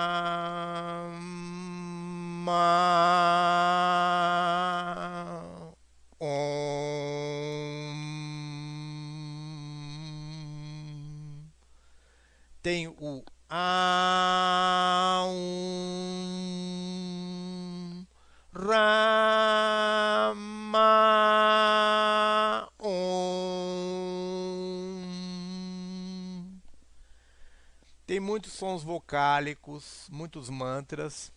tem o Aum Rama Om. Tem muitos sons vocálicos, muitos mantras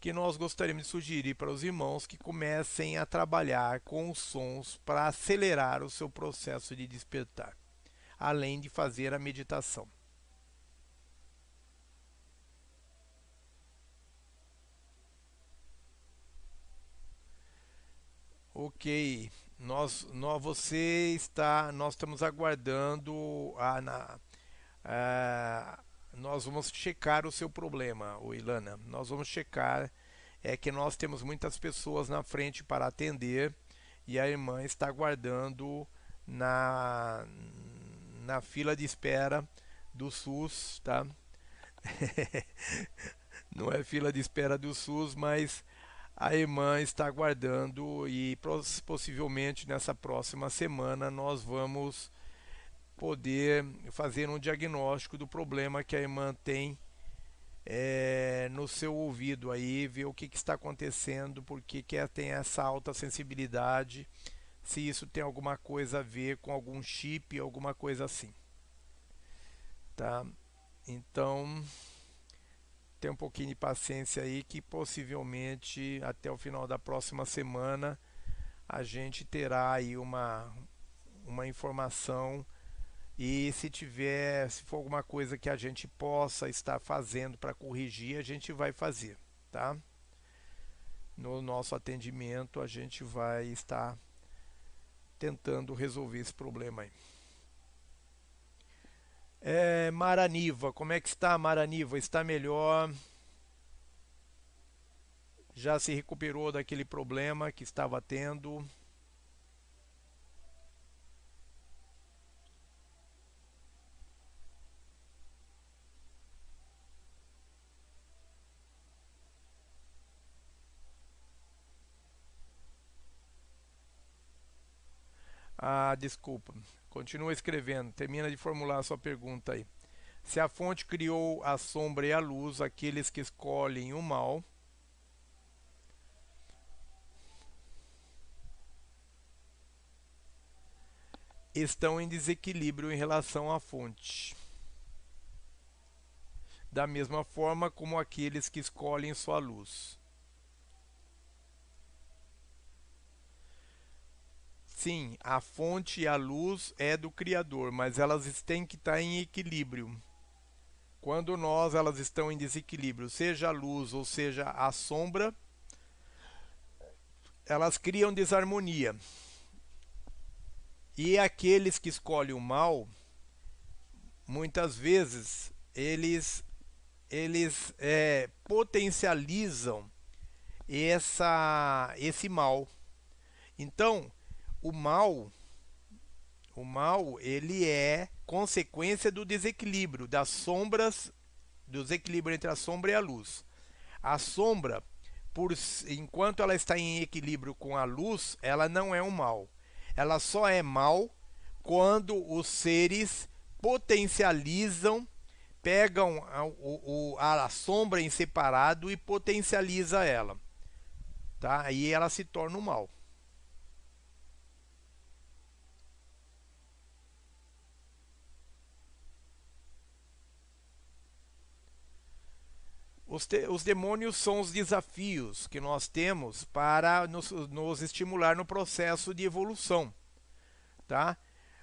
que nós gostaríamos de sugerir para os irmãos que comecem a trabalhar com os sons para acelerar o seu processo de despertar além de fazer a meditação. Ok, nós, nós, você está, nós estamos aguardando a, na, a, nós vamos checar o seu problema, o Ilana. Nós vamos checar é que nós temos muitas pessoas na frente para atender e a irmã está aguardando na na fila de espera do SUS, tá? Não é fila de espera do SUS, mas a irmã está aguardando e possivelmente nessa próxima semana nós vamos poder fazer um diagnóstico do problema que a irmã tem é, no seu ouvido aí, ver o que, que está acontecendo, porque que tem essa alta sensibilidade se isso tem alguma coisa a ver com algum chip, alguma coisa assim. Tá? Então, tem um pouquinho de paciência aí que possivelmente até o final da próxima semana a gente terá aí uma, uma informação e se tiver, se for alguma coisa que a gente possa estar fazendo para corrigir, a gente vai fazer, tá? No nosso atendimento a gente vai estar tentando resolver esse problema aí. É, Maraniva, como é que está Maraniva? Está melhor? Já se recuperou daquele problema que estava tendo? Ah, desculpa. Continua escrevendo. Termina de formular a sua pergunta aí. Se a fonte criou a sombra e a luz, aqueles que escolhem o mal. estão em desequilíbrio em relação à fonte. Da mesma forma como aqueles que escolhem sua luz. Sim, a fonte e a luz é do Criador, mas elas têm que estar em equilíbrio. Quando nós elas estão em desequilíbrio, seja a luz ou seja a sombra, elas criam desarmonia. E aqueles que escolhem o mal, muitas vezes eles eles é, potencializam essa esse mal. Então, o mal o mal ele é consequência do desequilíbrio das sombras do desequilíbrio entre a sombra e a luz. A sombra por enquanto ela está em equilíbrio com a luz ela não é um mal. Ela só é mal quando os seres potencializam pegam a, o, a, a sombra em separado e potencializa ela tá? Aí ela se torna um mal Os, te, os demônios são os desafios que nós temos para nos, nos estimular no processo de evolução. Tá?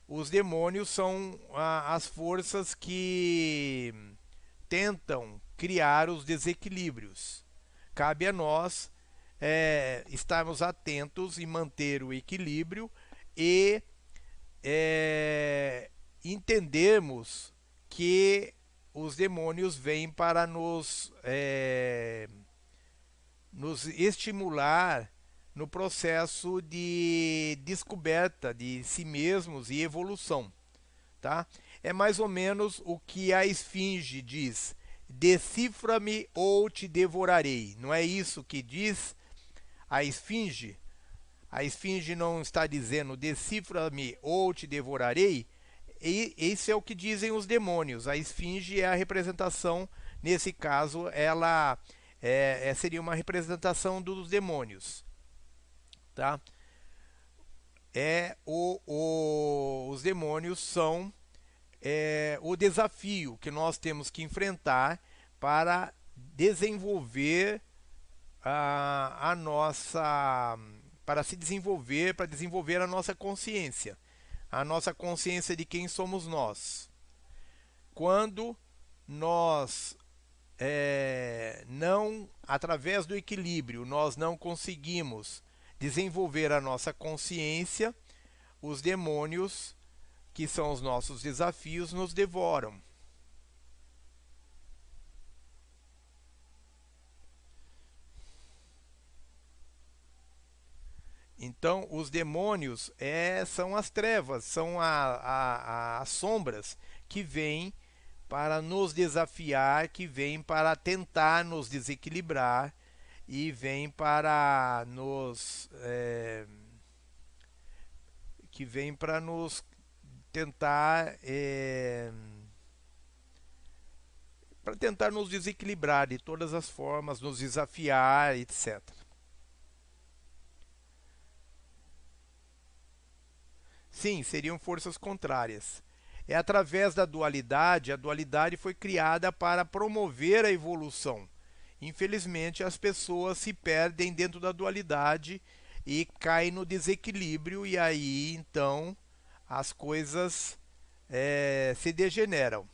Os demônios são ah, as forças que tentam criar os desequilíbrios. Cabe a nós é, estarmos atentos e manter o equilíbrio e é, entendermos que os demônios vêm para nos, é, nos estimular no processo de descoberta de si mesmos e evolução. Tá? É mais ou menos o que a esfinge diz: decifra-me ou te devorarei. Não é isso que diz a esfinge? A esfinge não está dizendo decifra-me ou te devorarei, e esse é o que dizem os demônios. A esfinge é a representação, nesse caso, ela é, é, seria uma representação dos demônios. Tá? É o, o, os demônios são é, o desafio que nós temos que enfrentar para desenvolver a, a nossa para se desenvolver, para desenvolver a nossa consciência a nossa consciência de quem somos nós. Quando nós é, não, através do equilíbrio, nós não conseguimos desenvolver a nossa consciência, os demônios, que são os nossos desafios, nos devoram. Então, os demônios é, são as trevas, são a, a, a, as sombras que vêm para nos desafiar, que vêm para tentar nos desequilibrar e vêm para nos. É, que vem para nos tentar. É, para tentar nos desequilibrar de todas as formas, nos desafiar, etc. Sim, seriam forças contrárias. É através da dualidade, a dualidade foi criada para promover a evolução. Infelizmente, as pessoas se perdem dentro da dualidade e caem no desequilíbrio, e aí então as coisas é, se degeneram.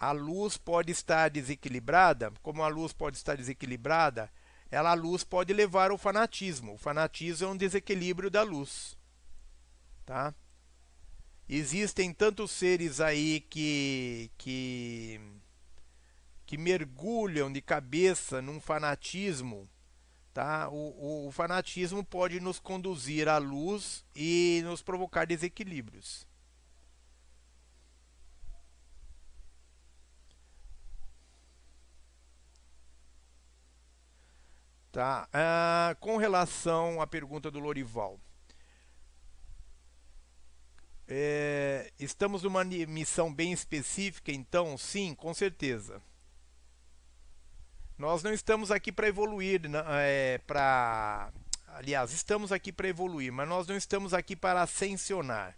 A luz pode estar desequilibrada, como a luz pode estar desequilibrada, ela a luz pode levar ao fanatismo. O fanatismo é um desequilíbrio da luz. Tá? Existem tantos seres aí que que que mergulham de cabeça num fanatismo, tá? O, o, o fanatismo pode nos conduzir à luz e nos provocar desequilíbrios. Tá? Ah, com relação à pergunta do Lorival. É, estamos numa missão bem específica, então? Sim, com certeza. Nós não estamos aqui para evoluir, é, para aliás, estamos aqui para evoluir, mas nós não estamos aqui para ascensionar.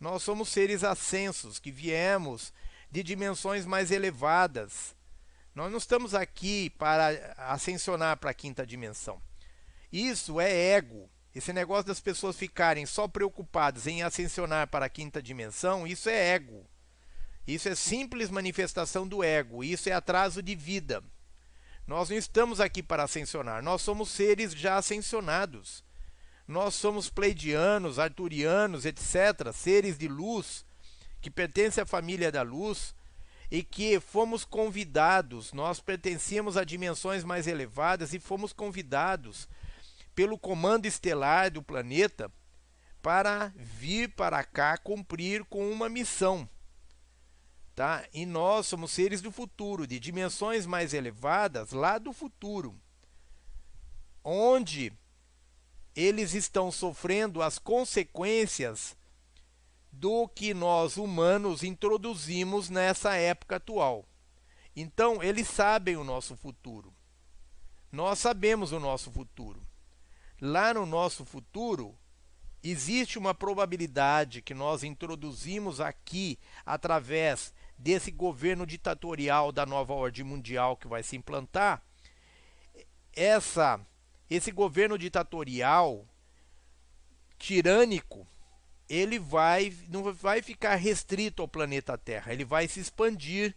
Nós somos seres ascensos que viemos de dimensões mais elevadas. Nós não estamos aqui para ascensionar para a quinta dimensão. Isso é ego. Esse negócio das pessoas ficarem só preocupadas em ascensionar para a quinta dimensão, isso é ego. Isso é simples manifestação do ego. Isso é atraso de vida. Nós não estamos aqui para ascensionar, nós somos seres já ascensionados. Nós somos pleidianos, arturianos, etc., seres de luz que pertencem à família da luz e que fomos convidados, nós pertencíamos a dimensões mais elevadas e fomos convidados pelo comando estelar do planeta para vir para cá cumprir com uma missão. Tá? E nós somos seres do futuro, de dimensões mais elevadas, lá do futuro, onde eles estão sofrendo as consequências do que nós humanos introduzimos nessa época atual. Então, eles sabem o nosso futuro. Nós sabemos o nosso futuro. Lá no nosso futuro, existe uma probabilidade que nós introduzimos aqui através desse governo ditatorial da nova ordem mundial que vai se implantar, essa esse governo ditatorial tirânico, ele vai não vai ficar restrito ao planeta Terra, ele vai se expandir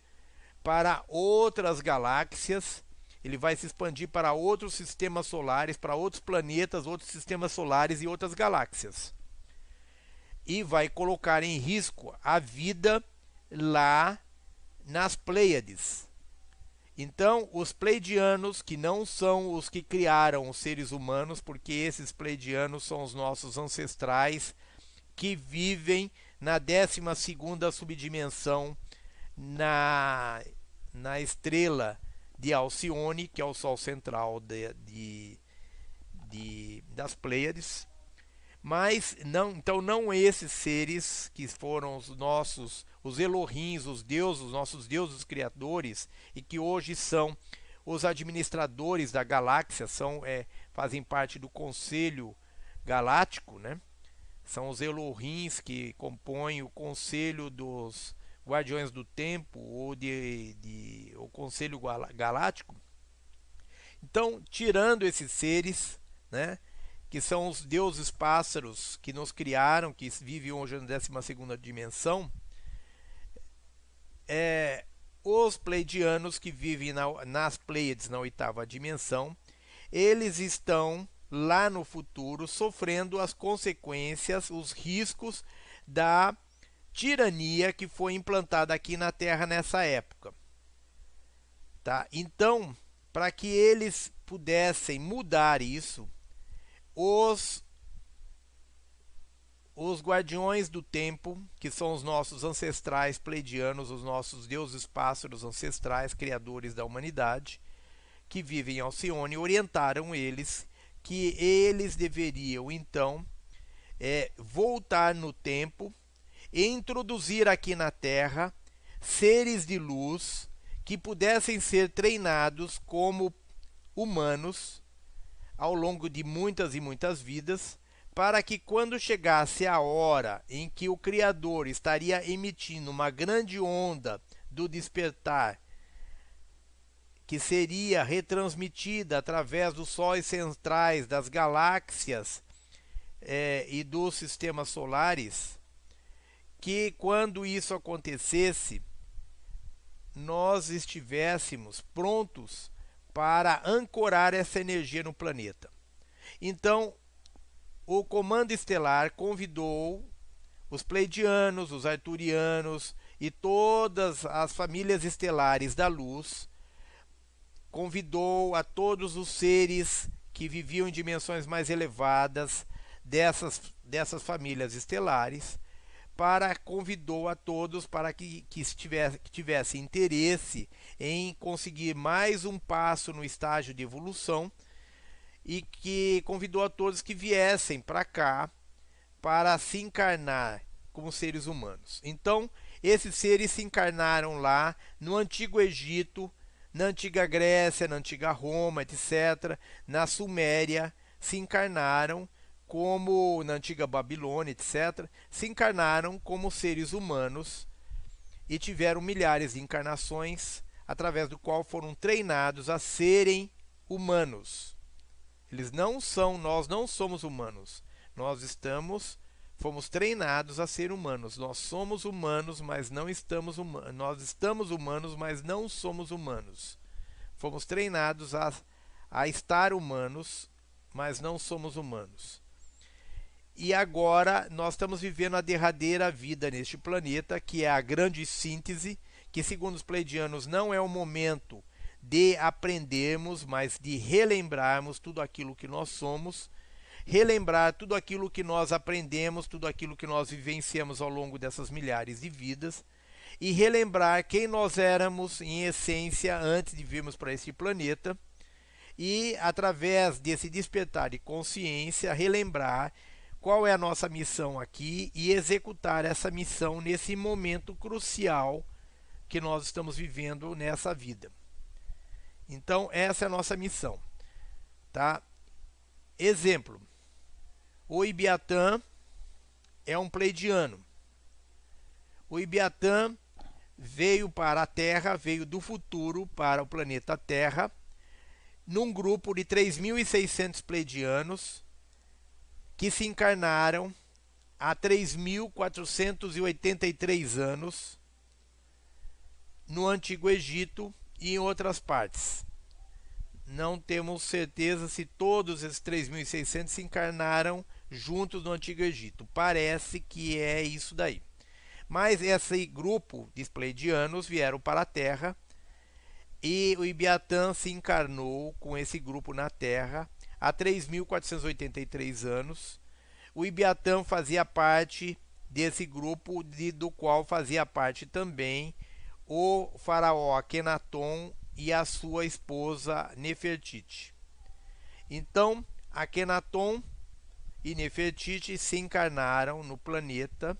para outras galáxias, ele vai se expandir para outros sistemas solares, para outros planetas, outros sistemas solares e outras galáxias. E vai colocar em risco a vida lá nas Pleiades. Então, os Pleidianos, que não são os que criaram os seres humanos, porque esses Pleidianos são os nossos ancestrais que vivem na 12 subdimensão na, na estrela de Alcione, que é o Sol central de, de, de das Pleiades. Mas não, então não esses seres que foram os nossos, os Elohims, os deuses, os nossos deuses criadores e que hoje são os administradores da galáxia, são é, fazem parte do Conselho Galáctico, né? São os Elohims que compõem o Conselho dos Guardiões do Tempo ou de, de o Conselho Galáctico. Então, tirando esses seres, né? que são os deuses pássaros que nos criaram, que vivem hoje na 12 dimensão, é, os pleidianos que vivem na, nas Pleiades, na oitava dimensão, eles estão lá no futuro sofrendo as consequências, os riscos da tirania que foi implantada aqui na Terra nessa época. Tá? Então, para que eles pudessem mudar isso, os os guardiões do tempo, que são os nossos ancestrais pleidianos, os nossos deuses pássaros ancestrais, criadores da humanidade, que vivem em Alcione, orientaram eles que eles deveriam então é, voltar no tempo e introduzir aqui na Terra seres de luz que pudessem ser treinados como humanos ao longo de muitas e muitas vidas, para que quando chegasse a hora em que o Criador estaria emitindo uma grande onda do despertar, que seria retransmitida através dos sóis centrais das galáxias é, e dos sistemas solares, que quando isso acontecesse, nós estivéssemos prontos para ancorar essa energia no planeta. Então, o comando estelar convidou os pleidianos, os arturianos e todas as famílias estelares da luz, convidou a todos os seres que viviam em dimensões mais elevadas dessas, dessas famílias estelares para convidou a todos para que, que, estivesse, que tivesse interesse em conseguir mais um passo no estágio de evolução e que convidou a todos que viessem para cá para se encarnar como seres humanos. Então, esses seres se encarnaram lá no antigo Egito, na antiga Grécia, na antiga Roma, etc., na Suméria, se encarnaram como na antiga Babilônia, etc., se encarnaram como seres humanos e tiveram milhares de encarnações, através do qual foram treinados a serem humanos. Eles não são, nós não somos humanos. Nós estamos fomos treinados a ser humanos. Nós somos humanos, mas não estamos humanos. Nós estamos humanos, mas não somos humanos. Fomos treinados a, a estar humanos, mas não somos humanos. E agora nós estamos vivendo a derradeira vida neste planeta, que é a grande síntese, que segundo os pleidianos não é o momento de aprendermos, mas de relembrarmos tudo aquilo que nós somos relembrar tudo aquilo que nós aprendemos, tudo aquilo que nós vivenciamos ao longo dessas milhares de vidas e relembrar quem nós éramos em essência antes de virmos para este planeta e através desse despertar de consciência relembrar qual é a nossa missão aqui e executar essa missão nesse momento crucial que nós estamos vivendo nessa vida. Então, essa é a nossa missão, tá? Exemplo: o Ibiatã é um pleidiano. O Ibiatã veio para a Terra, veio do futuro para o planeta Terra, num grupo de 3.600 pleidianos que se encarnaram há 3.483 anos no Antigo Egito e em outras partes não temos certeza se todos esses 3.600 se encarnaram juntos no Antigo Egito. Parece que é isso daí. Mas esse grupo de Spleidianos vieram para a Terra e o Ibiatã se encarnou com esse grupo na Terra há 3.483 anos. O Ibiatã fazia parte desse grupo de, do qual fazia parte também o faraó Akenaton e a sua esposa Nefertiti. Então, Akhenaton e Nefertiti se encarnaram no planeta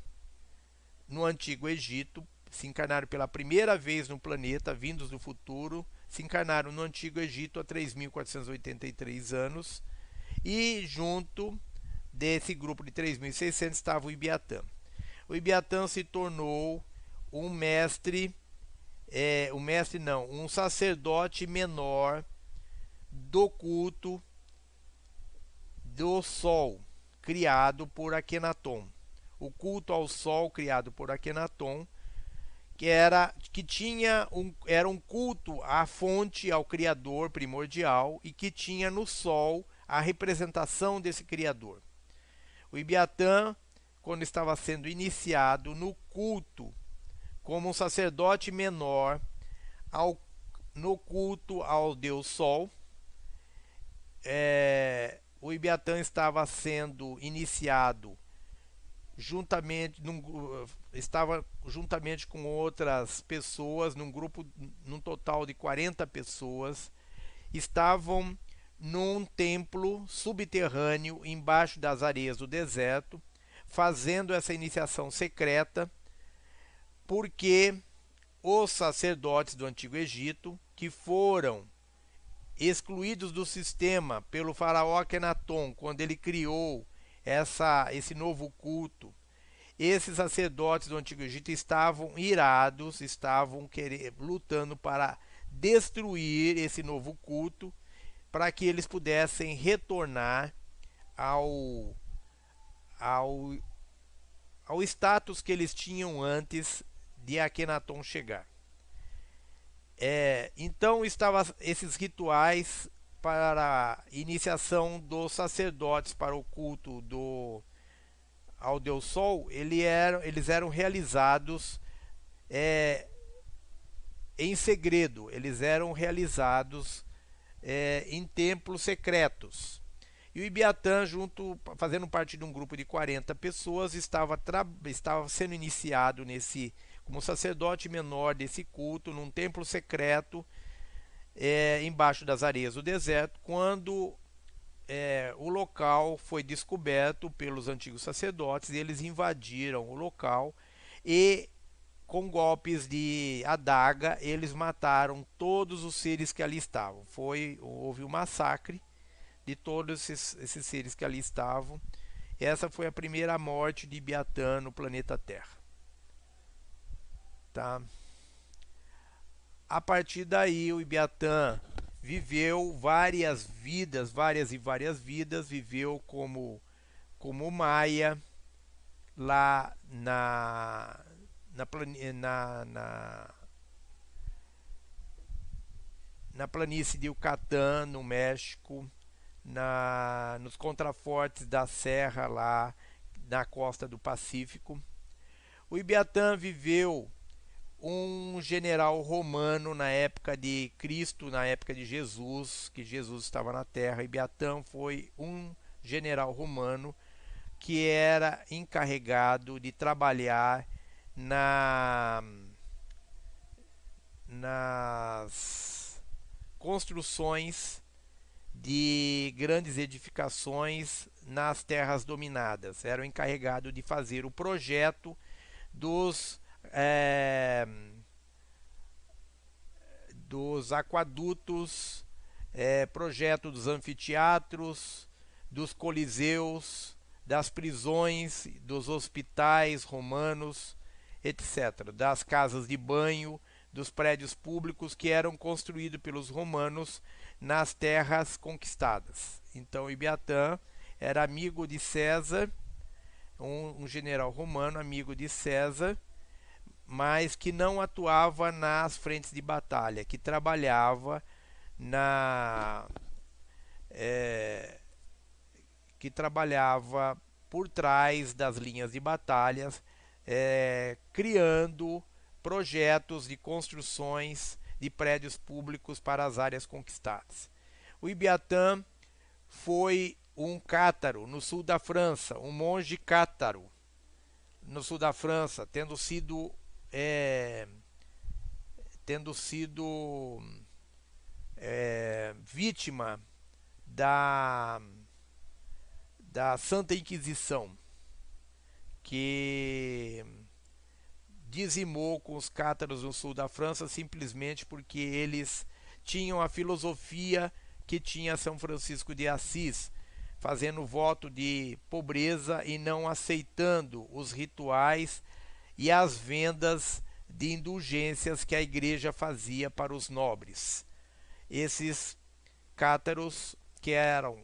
no Antigo Egito, se encarnaram pela primeira vez no planeta, vindos do futuro, se encarnaram no Antigo Egito há 3.483 anos, e junto desse grupo de 3.600 estava o Ibiatã. O Ibiatã se tornou um mestre é, o mestre não, um sacerdote menor do culto do sol, criado por Akenaton. O culto ao sol criado por Akenaton, que era que tinha um era um culto à fonte, ao criador primordial e que tinha no sol a representação desse criador. O Ibiatã, quando estava sendo iniciado no culto como um sacerdote menor ao, no culto ao deus Sol. É, o Ibiatã estava sendo iniciado juntamente num, estava juntamente com outras pessoas num grupo num total de 40 pessoas estavam num templo subterrâneo embaixo das areias do deserto fazendo essa iniciação secreta porque os sacerdotes do Antigo Egito, que foram excluídos do sistema pelo faraó Akenaton, quando ele criou essa, esse novo culto, esses sacerdotes do Antigo Egito estavam irados, estavam querer, lutando para destruir esse novo culto, para que eles pudessem retornar ao, ao, ao status que eles tinham antes de Akhenaton chegar. É, então estavam esses rituais para a iniciação dos sacerdotes para o culto do ao Deus Sol, ele era, eles eram realizados é, em segredo, eles eram realizados é, em templos secretos. E o Ibiatã, junto, fazendo parte de um grupo de 40 pessoas, estava, estava sendo iniciado nesse como sacerdote menor desse culto num templo secreto é, embaixo das areias do deserto, quando é, o local foi descoberto pelos antigos sacerdotes eles invadiram o local e com golpes de adaga, eles mataram todos os seres que ali estavam. Foi houve um massacre de todos esses, esses seres que ali estavam. Essa foi a primeira morte de Ibiatã no planeta Terra. Tá? A partir daí, o Ibiatã viveu várias vidas, várias e várias vidas, viveu como como Maia lá na na, na, na, na planície de Yucatán, no México, na, nos contrafortes da serra lá na costa do Pacífico. O Ibiatã viveu um general romano na época de Cristo, na época de Jesus, que Jesus estava na terra. Ibiatã foi um general romano que era encarregado de trabalhar na nas construções de grandes edificações nas terras dominadas. Era o encarregado de fazer o projeto dos é, dos aquadutos, é, projeto dos anfiteatros, dos coliseus, das prisões, dos hospitais romanos, etc., das casas de banho, dos prédios públicos que eram construídos pelos romanos nas terras conquistadas. Então, Ibiatã era amigo de César, um, um general romano, amigo de César, mas que não atuava nas frentes de batalha, que trabalhava na é, que trabalhava por trás das linhas de batalhas, é, criando projetos de construções de prédios públicos para as áreas conquistadas. O Ibiatã foi um cátaro no sul da França, um monge cátaro no sul da França, tendo sido é, tendo sido é, vítima da, da Santa Inquisição, que dizimou com os cátaros no sul da França simplesmente porque eles tinham a filosofia que tinha São Francisco de Assis, fazendo voto de pobreza e não aceitando os rituais e as vendas de indulgências que a igreja fazia para os nobres. Esses cátaros, que eram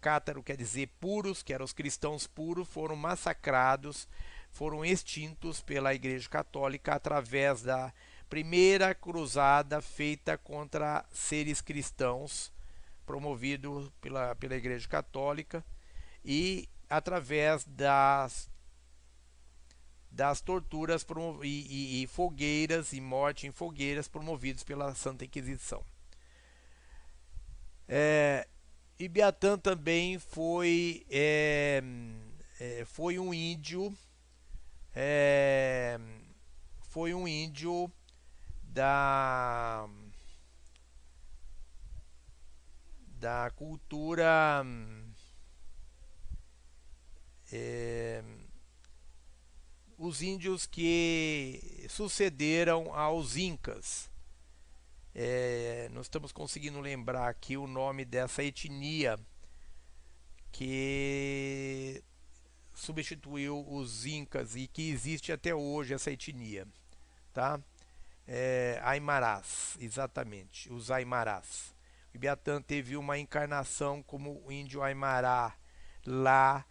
cátaro quer dizer puros, que eram os cristãos puros, foram massacrados, foram extintos pela Igreja Católica através da primeira cruzada feita contra seres cristãos, promovido pela, pela Igreja Católica, e através das das torturas e, e, e, fogueiras e morte em fogueiras promovidos pela Santa Inquisição. É, Ibiatã também foi, é, é, foi um índio, é, foi um índio da da cultura é, os índios que sucederam aos Incas. É, nós estamos conseguindo lembrar aqui o nome dessa etnia que substituiu os Incas e que existe até hoje essa etnia, tá? É, Aimarás, exatamente, os Aimarás. O Ibiatã teve uma encarnação como o índio Aimará lá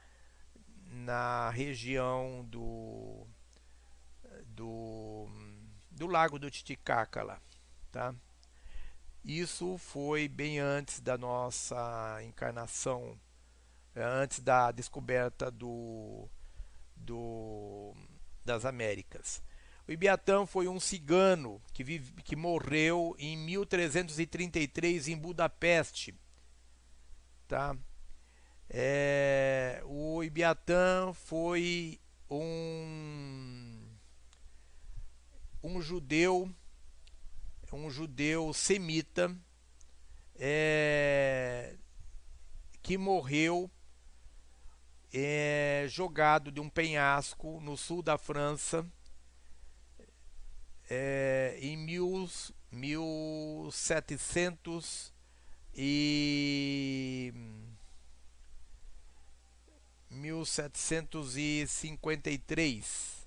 na região do do, do lago do Titicaca lá, tá? Isso foi bem antes da nossa encarnação, é, antes da descoberta do, do das Américas. O Ibiatã foi um cigano que, vive, que morreu em 1333 em Budapeste. Tá? É, o Ibiatã foi um, um judeu, um judeu semita é, que morreu é, jogado de um penhasco no sul da França, é, em mil, 1700 e 1753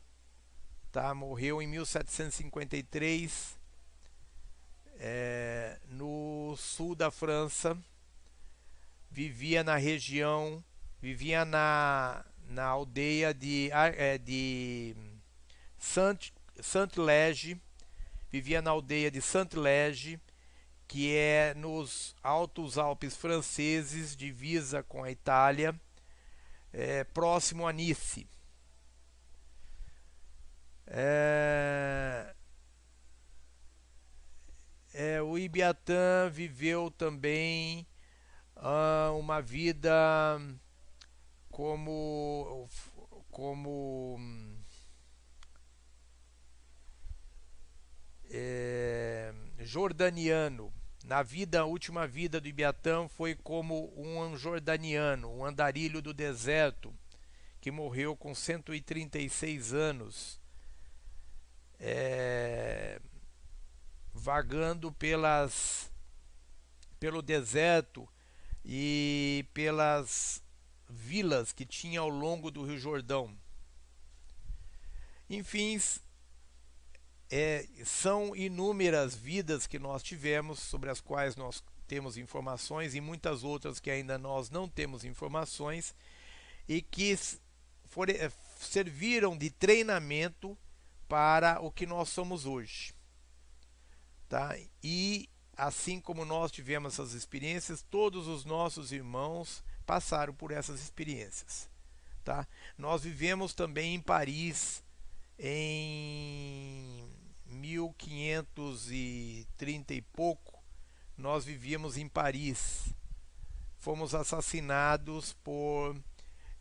tá? Morreu em 1753 é, no sul da França. Vivia na região vivia na, na aldeia de, é, de Saint, Saint Lege. Vivia na aldeia de Saint Lege que é nos Altos Alpes franceses, divisa com a Itália, é, próximo a Nice. É, é, o Ibiatã viveu também ah, uma vida como como é, jordaniano na vida, a última vida do Ibiatã foi como um jordaniano, um andarilho do deserto, que morreu com 136 anos, é, vagando pelas, pelo deserto e pelas vilas que tinha ao longo do Rio Jordão. Enfim, é, são inúmeras vidas que nós tivemos, sobre as quais nós temos informações, e muitas outras que ainda nós não temos informações, e que for, é, serviram de treinamento para o que nós somos hoje. Tá? E assim como nós tivemos essas experiências, todos os nossos irmãos passaram por essas experiências. Tá? Nós vivemos também em Paris em 1530 e pouco, nós vivíamos em Paris. Fomos assassinados por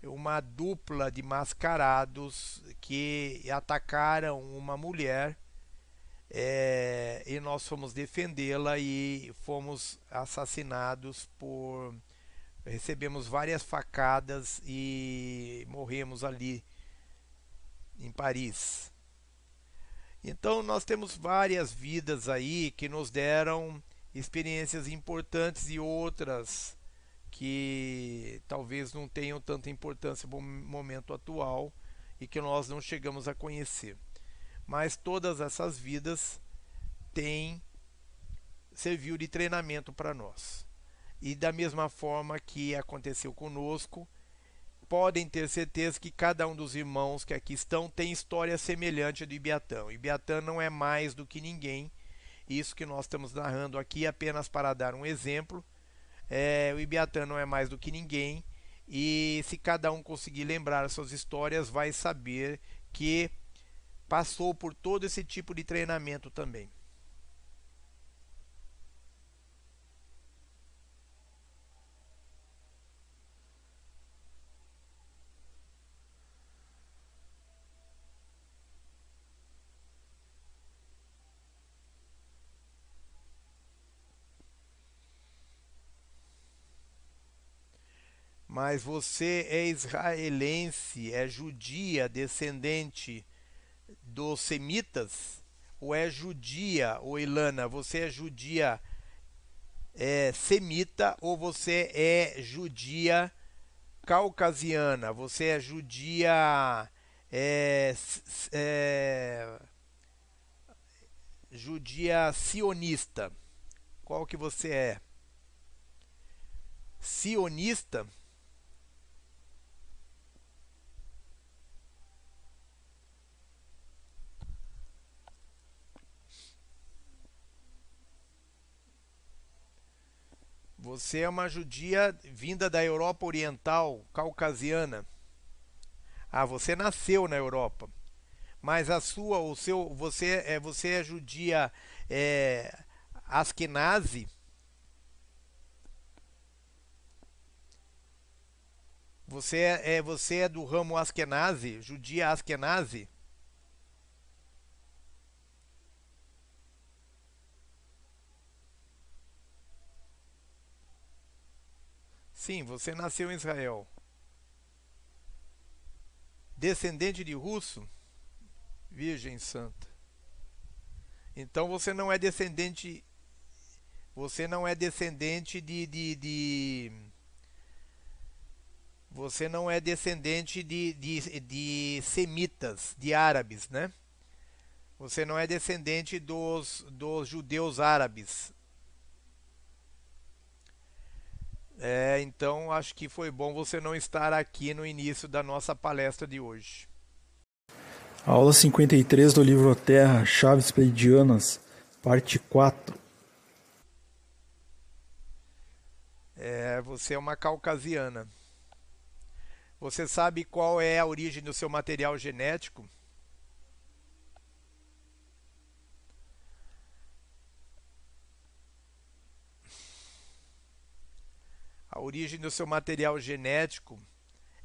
uma dupla de mascarados que atacaram uma mulher é, e nós fomos defendê-la e fomos assassinados por recebemos várias facadas e morremos ali em Paris. Então nós temos várias vidas aí que nos deram experiências importantes e outras que talvez não tenham tanta importância no momento atual e que nós não chegamos a conhecer. Mas todas essas vidas têm serviu de treinamento para nós. E da mesma forma que aconteceu conosco, podem ter certeza que cada um dos irmãos que aqui estão tem história semelhante à do Ibiatã. Ibiatã não é mais do que ninguém. Isso que nós estamos narrando aqui apenas para dar um exemplo. É, o Ibiatã não é mais do que ninguém. E se cada um conseguir lembrar suas histórias, vai saber que passou por todo esse tipo de treinamento também. Mas você é israelense, é judia, descendente dos semitas, ou é judia, ou Ilana, você é judia é, semita, ou você é judia caucasiana, você é judia é, é, judia sionista. Qual que você é? Sionista Você é uma judia vinda da Europa Oriental, caucasiana. Ah, você nasceu na Europa. Mas a sua, o seu, você é, você é judia é, Askenazi. Você é, é, você é do ramo Askenazi, judia Askenazi? Sim, você nasceu em Israel. Descendente de russo? Virgem Santa. Então você não é descendente. Você não é descendente de, de, de você não é descendente de, de, de semitas, de árabes, né? Você não é descendente dos, dos judeus árabes. É, então acho que foi bom você não estar aqui no início da nossa palestra de hoje. Aula 53 do livro Terra, Chaves Pleidianas, parte 4. É, você é uma caucasiana. Você sabe qual é a origem do seu material genético? A origem do seu material genético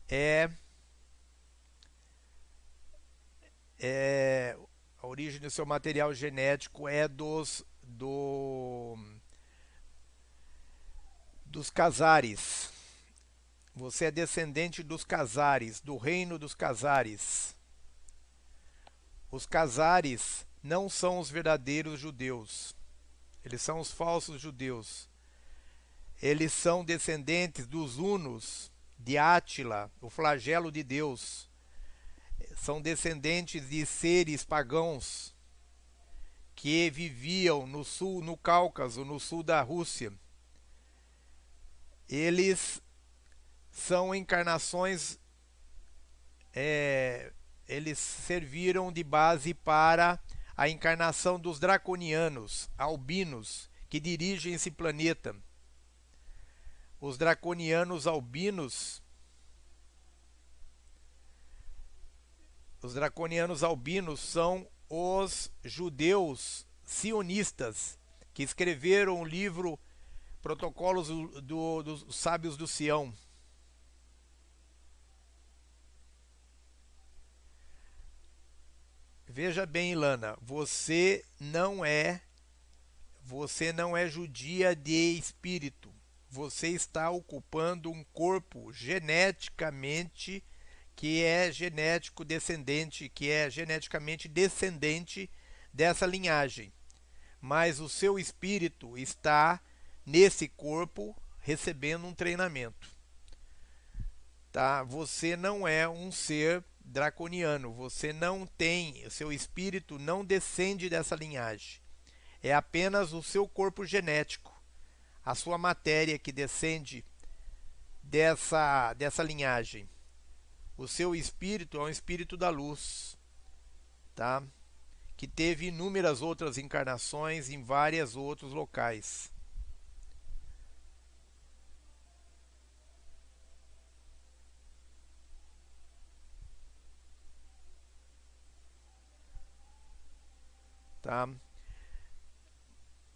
é, é a origem do seu material genético é dos do dos casares. Você é descendente dos casares, do reino dos casares. Os casares não são os verdadeiros judeus. Eles são os falsos judeus. Eles são descendentes dos Hunos, de Átila, o flagelo de Deus. São descendentes de seres pagãos que viviam no sul, no Cáucaso, no sul da Rússia. Eles são encarnações. É, eles serviram de base para a encarnação dos draconianos, albinos, que dirigem esse planeta. Os draconianos albinos. Os draconianos albinos são os judeus sionistas que escreveram o livro Protocolos do, do, dos Sábios do Sião. Veja bem, Ilana, você não é você não é judia de espírito. Você está ocupando um corpo geneticamente que é genético descendente, que é geneticamente descendente dessa linhagem. Mas o seu espírito está nesse corpo recebendo um treinamento. Tá? Você não é um ser draconiano. Você não tem, o seu espírito não descende dessa linhagem. É apenas o seu corpo genético, a sua matéria que descende dessa, dessa linhagem. O seu espírito é um espírito da luz, tá? Que teve inúmeras outras encarnações em vários outros locais. Tá?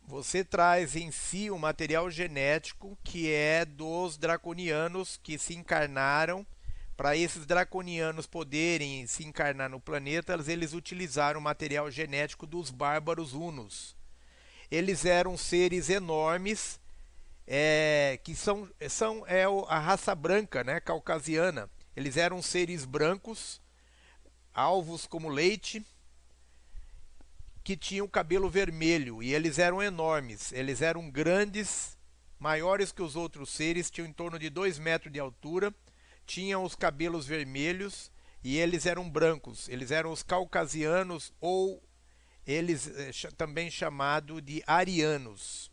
Você traz em si um material genético que é dos draconianos que se encarnaram. Para esses draconianos poderem se encarnar no planeta, eles utilizaram o material genético dos bárbaros hunos. Eles eram seres enormes, é, que são, são é a raça branca, né, caucasiana. Eles eram seres brancos, alvos como leite, que tinham cabelo vermelho e eles eram enormes, eles eram grandes, maiores que os outros seres, tinham em torno de 2 metros de altura, tinham os cabelos vermelhos e eles eram brancos, eles eram os caucasianos ou eles eh, também chamado de arianos.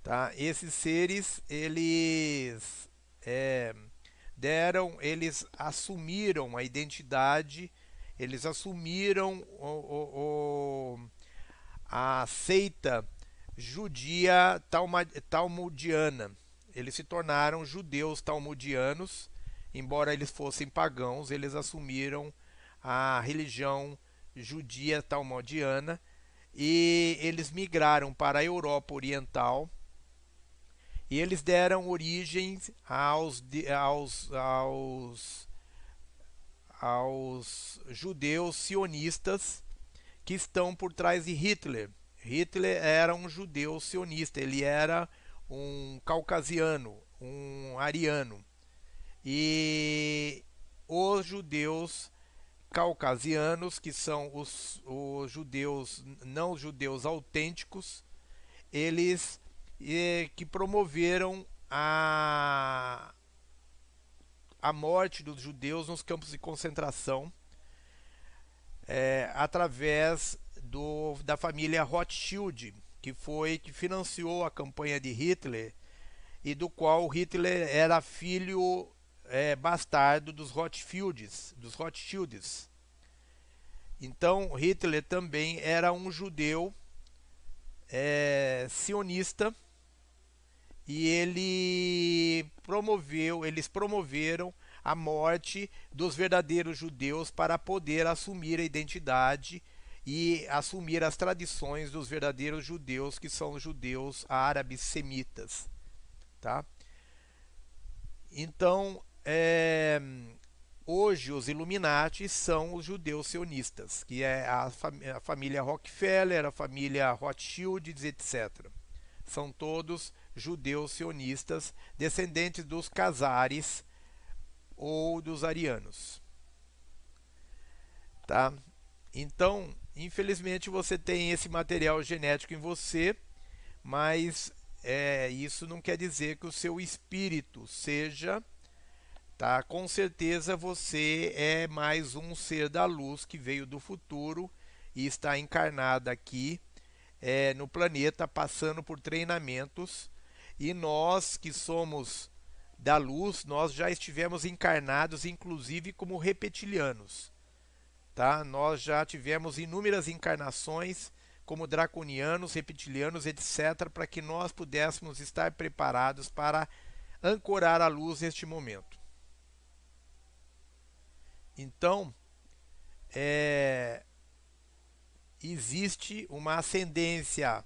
Tá? Esses seres, eles é, deram, eles assumiram a identidade, eles assumiram o, o, o, a seita judia talmudiana. Eles se tornaram judeus talmudianos, embora eles fossem pagãos, eles assumiram a religião judia talmudiana e eles migraram para a Europa Oriental e eles deram origem aos, aos, aos, aos judeus sionistas que estão por trás de Hitler. Hitler era um judeu sionista, ele era um caucasiano, um ariano. E os judeus caucasianos, que são os, os judeus não judeus autênticos, eles que promoveram a, a morte dos judeus nos campos de concentração é, através do, da família Rothschild, que foi que financiou a campanha de Hitler e do qual Hitler era filho é, bastardo dos Rothschilds, dos Rothschilds. Então Hitler também era um judeu é, sionista e ele promoveu, eles promoveram a morte dos verdadeiros judeus para poder assumir a identidade e assumir as tradições dos verdadeiros judeus, que são os judeus árabes semitas. Tá? Então, é, hoje os Illuminati são os judeus sionistas, que é a, fam a família Rockefeller, a família Rothschild, etc. São todos judeus sionistas, descendentes dos Casares ou dos arianos. Tá? Então, infelizmente você tem esse material genético em você, mas é, isso não quer dizer que o seu espírito seja, tá? Com certeza você é mais um ser da luz que veio do futuro e está encarnado aqui é, no planeta, passando por treinamentos. E nós que somos da luz, nós já estivemos encarnados, inclusive como reptilianos. Tá? Nós já tivemos inúmeras encarnações como draconianos, reptilianos, etc., para que nós pudéssemos estar preparados para ancorar a luz neste momento. Então, é, existe uma ascendência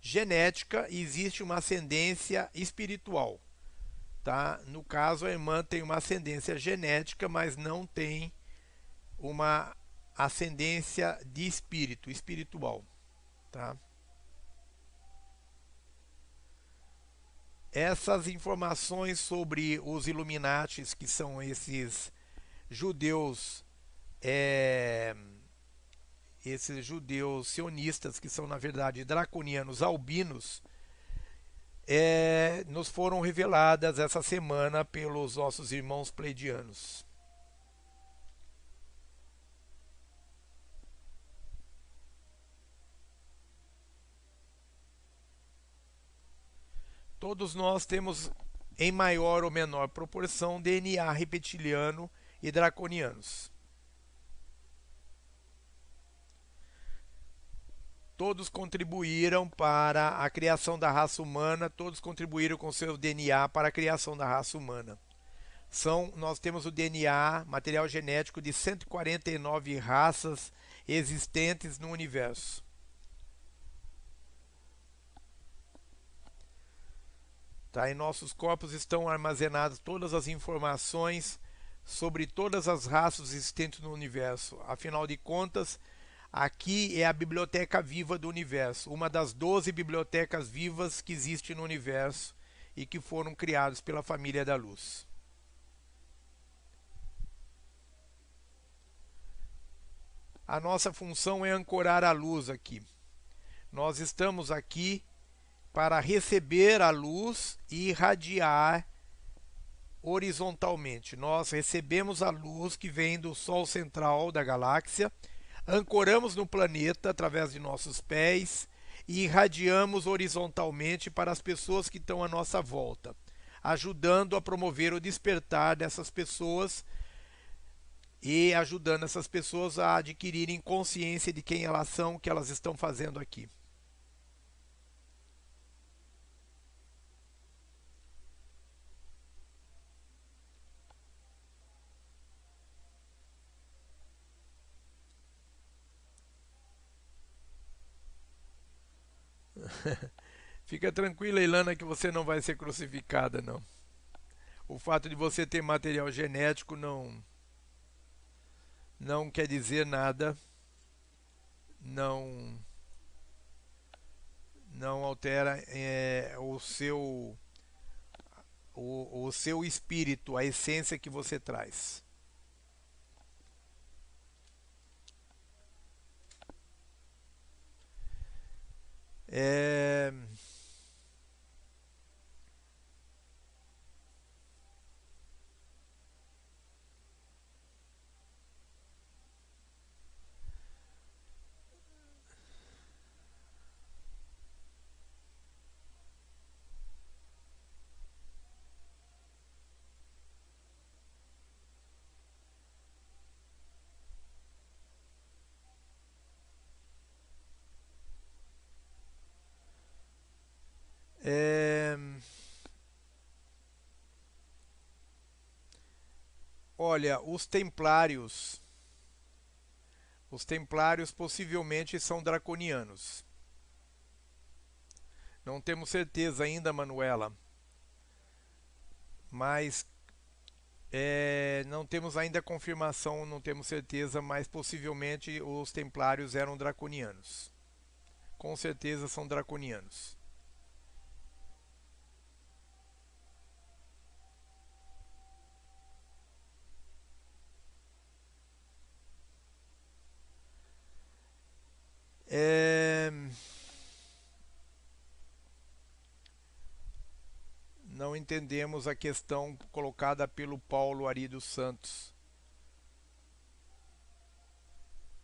genética e existe uma ascendência espiritual. Tá? No caso, a irmã tem uma ascendência genética, mas não tem uma ascendência de espírito, espiritual. Tá? Essas informações sobre os Illuminatis, que são esses judeus, é, esses judeus sionistas, que são na verdade draconianos albinos, é, nos foram reveladas essa semana pelos nossos irmãos pleidianos. Todos nós temos, em maior ou menor proporção, DNA reptiliano e draconianos. Todos contribuíram para a criação da raça humana, todos contribuíram com seu DNA para a criação da raça humana. São, nós temos o DNA, material genético de 149 raças existentes no universo. Tá? Em nossos corpos estão armazenadas todas as informações sobre todas as raças existentes no universo. Afinal de contas, Aqui é a biblioteca viva do universo, uma das 12 bibliotecas vivas que existe no universo e que foram criados pela família da luz. A nossa função é ancorar a luz aqui. Nós estamos aqui para receber a luz e irradiar horizontalmente. Nós recebemos a luz que vem do Sol central da galáxia ancoramos no planeta através de nossos pés e irradiamos horizontalmente para as pessoas que estão à nossa volta, ajudando a promover o despertar dessas pessoas e ajudando essas pessoas a adquirirem consciência de quem elas são, o que elas estão fazendo aqui. Fica tranquila, Ilana, que você não vai ser crucificada, não. O fato de você ter material genético não não quer dizer nada. Não não altera é, o seu o, o seu espírito, a essência que você traz. É... É... Olha, os templários. Os templários possivelmente são draconianos. Não temos certeza ainda, Manuela. Mas é, não temos ainda confirmação, não temos certeza, mas possivelmente os templários eram draconianos. Com certeza são draconianos. É... Não entendemos a questão colocada pelo Paulo Ari dos Santos.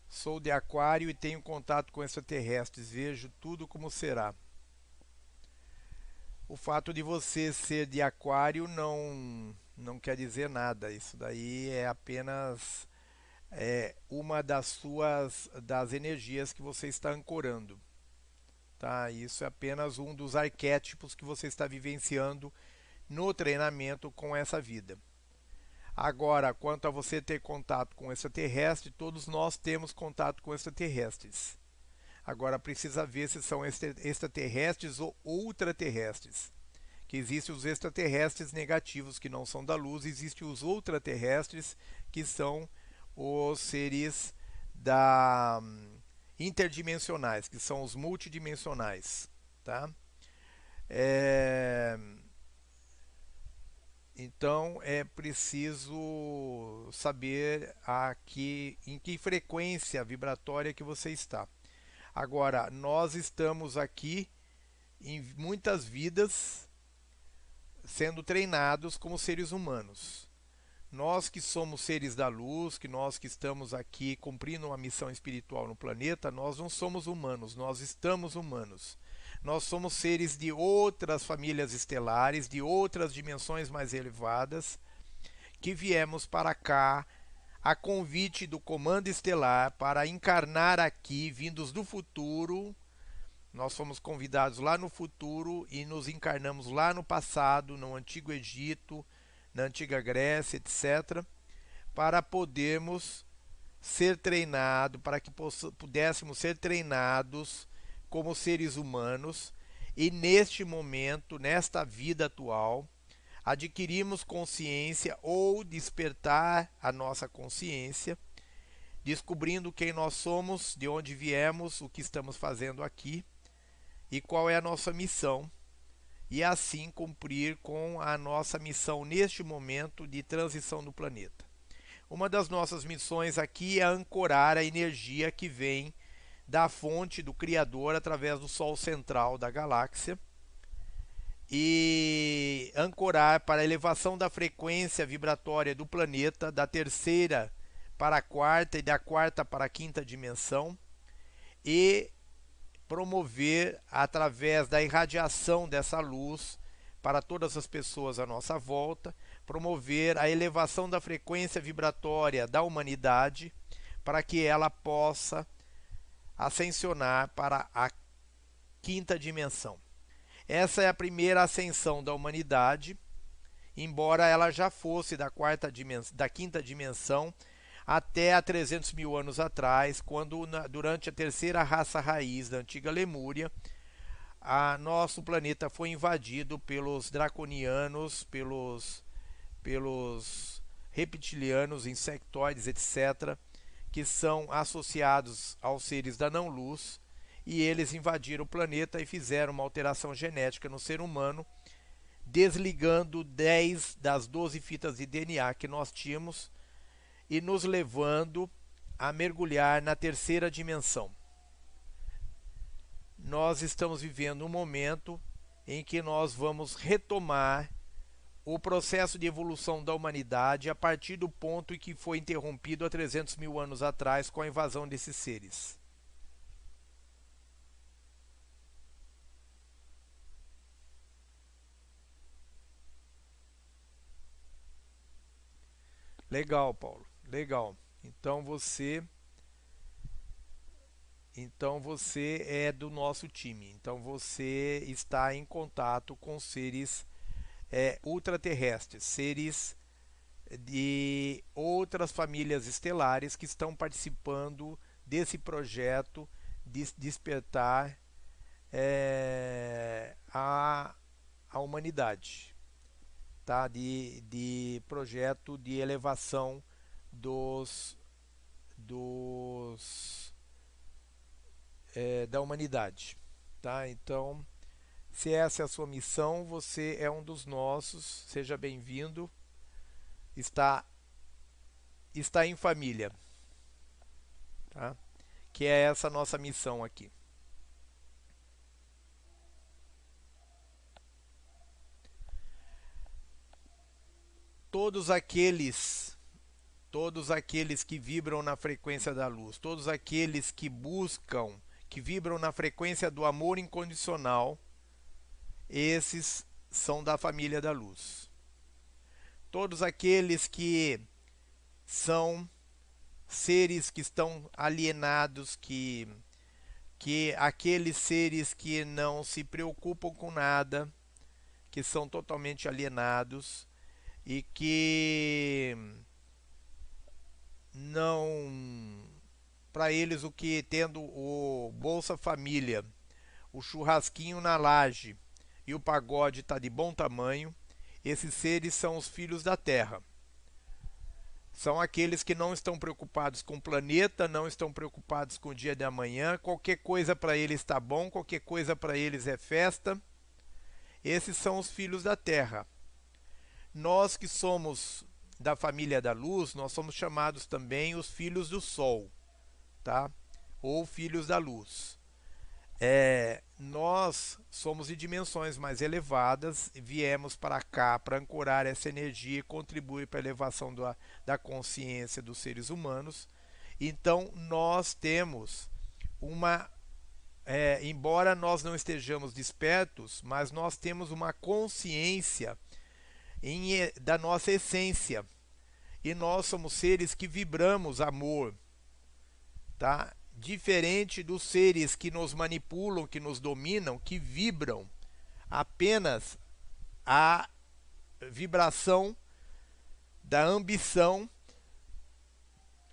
Sou de Aquário e tenho contato com extraterrestres. Vejo tudo como será. O fato de você ser de Aquário não não quer dizer nada. Isso daí é apenas é uma das suas das energias que você está ancorando. Tá? Isso é apenas um dos arquétipos que você está vivenciando no treinamento com essa vida. Agora, quanto a você ter contato com extraterrestre, todos nós temos contato com extraterrestres. Agora precisa ver se são extraterrestres ou ultraterrestres. Que existem os extraterrestres negativos que não são da luz, existem os ultraterrestres que são os seres da interdimensionais, que são os multidimensionais, tá? É... Então é preciso saber aqui em que frequência vibratória que você está. Agora, nós estamos aqui em muitas vidas sendo treinados como seres humanos. Nós que somos seres da luz, que nós que estamos aqui cumprindo uma missão espiritual no planeta, nós não somos humanos, nós estamos humanos. Nós somos seres de outras famílias estelares, de outras dimensões mais elevadas, que viemos para cá a convite do comando estelar para encarnar aqui, vindos do futuro. Nós fomos convidados lá no futuro e nos encarnamos lá no passado, no Antigo Egito, na antiga Grécia, etc., para podermos ser treinados, para que pudéssemos ser treinados como seres humanos e neste momento, nesta vida atual, adquirimos consciência ou despertar a nossa consciência, descobrindo quem nós somos, de onde viemos, o que estamos fazendo aqui e qual é a nossa missão e assim cumprir com a nossa missão neste momento de transição do planeta. Uma das nossas missões aqui é ancorar a energia que vem da fonte do Criador através do Sol central da galáxia e ancorar para a elevação da frequência vibratória do planeta da terceira para a quarta e da quarta para a quinta dimensão e promover através da irradiação dessa luz para todas as pessoas à nossa volta, promover a elevação da frequência vibratória da humanidade para que ela possa ascensionar para a quinta dimensão. Essa é a primeira ascensão da humanidade, embora ela já fosse da quarta dimensão, da quinta dimensão até há 300 mil anos atrás, quando na, durante a terceira raça raiz da antiga Lemúria, a nosso planeta foi invadido pelos draconianos, pelos, pelos reptilianos, insectoides, etc., que são associados aos seres da não-luz, e eles invadiram o planeta e fizeram uma alteração genética no ser humano, desligando 10 das 12 fitas de DNA que nós tínhamos e nos levando a mergulhar na terceira dimensão. nós estamos vivendo um momento em que nós vamos retomar o processo de evolução da humanidade a partir do ponto em que foi interrompido há 300 mil anos atrás com a invasão desses seres. Legal, Paulo. Legal. Então você então você é do nosso time. Então você está em contato com seres é, ultraterrestres, seres de outras famílias estelares que estão participando desse projeto de despertar é, a, a humanidade, tá? de, de projeto de elevação dos, dos é, da humanidade. Tá? Então, se essa é a sua missão, você é um dos nossos, seja bem-vindo. Está está em família. Tá? Que é essa nossa missão aqui. Todos aqueles todos aqueles que vibram na frequência da luz, todos aqueles que buscam, que vibram na frequência do amor incondicional, esses são da família da luz. Todos aqueles que são seres que estão alienados, que que aqueles seres que não se preocupam com nada, que são totalmente alienados e que não para eles o que tendo o Bolsa Família, o churrasquinho na laje e o pagode está de bom tamanho, esses seres são os filhos da Terra. São aqueles que não estão preocupados com o planeta, não estão preocupados com o dia de amanhã, qualquer coisa para eles está bom, qualquer coisa para eles é festa. Esses são os filhos da Terra. Nós que somos da família da luz, nós somos chamados também os filhos do sol, tá? Ou filhos da luz. É, nós somos de dimensões mais elevadas, viemos para cá para ancorar essa energia e contribuir para a elevação da, da consciência dos seres humanos. Então, nós temos uma. É, embora nós não estejamos despertos, mas nós temos uma consciência em, da nossa essência. E nós somos seres que vibramos amor, tá? Diferente dos seres que nos manipulam, que nos dominam, que vibram apenas a vibração da ambição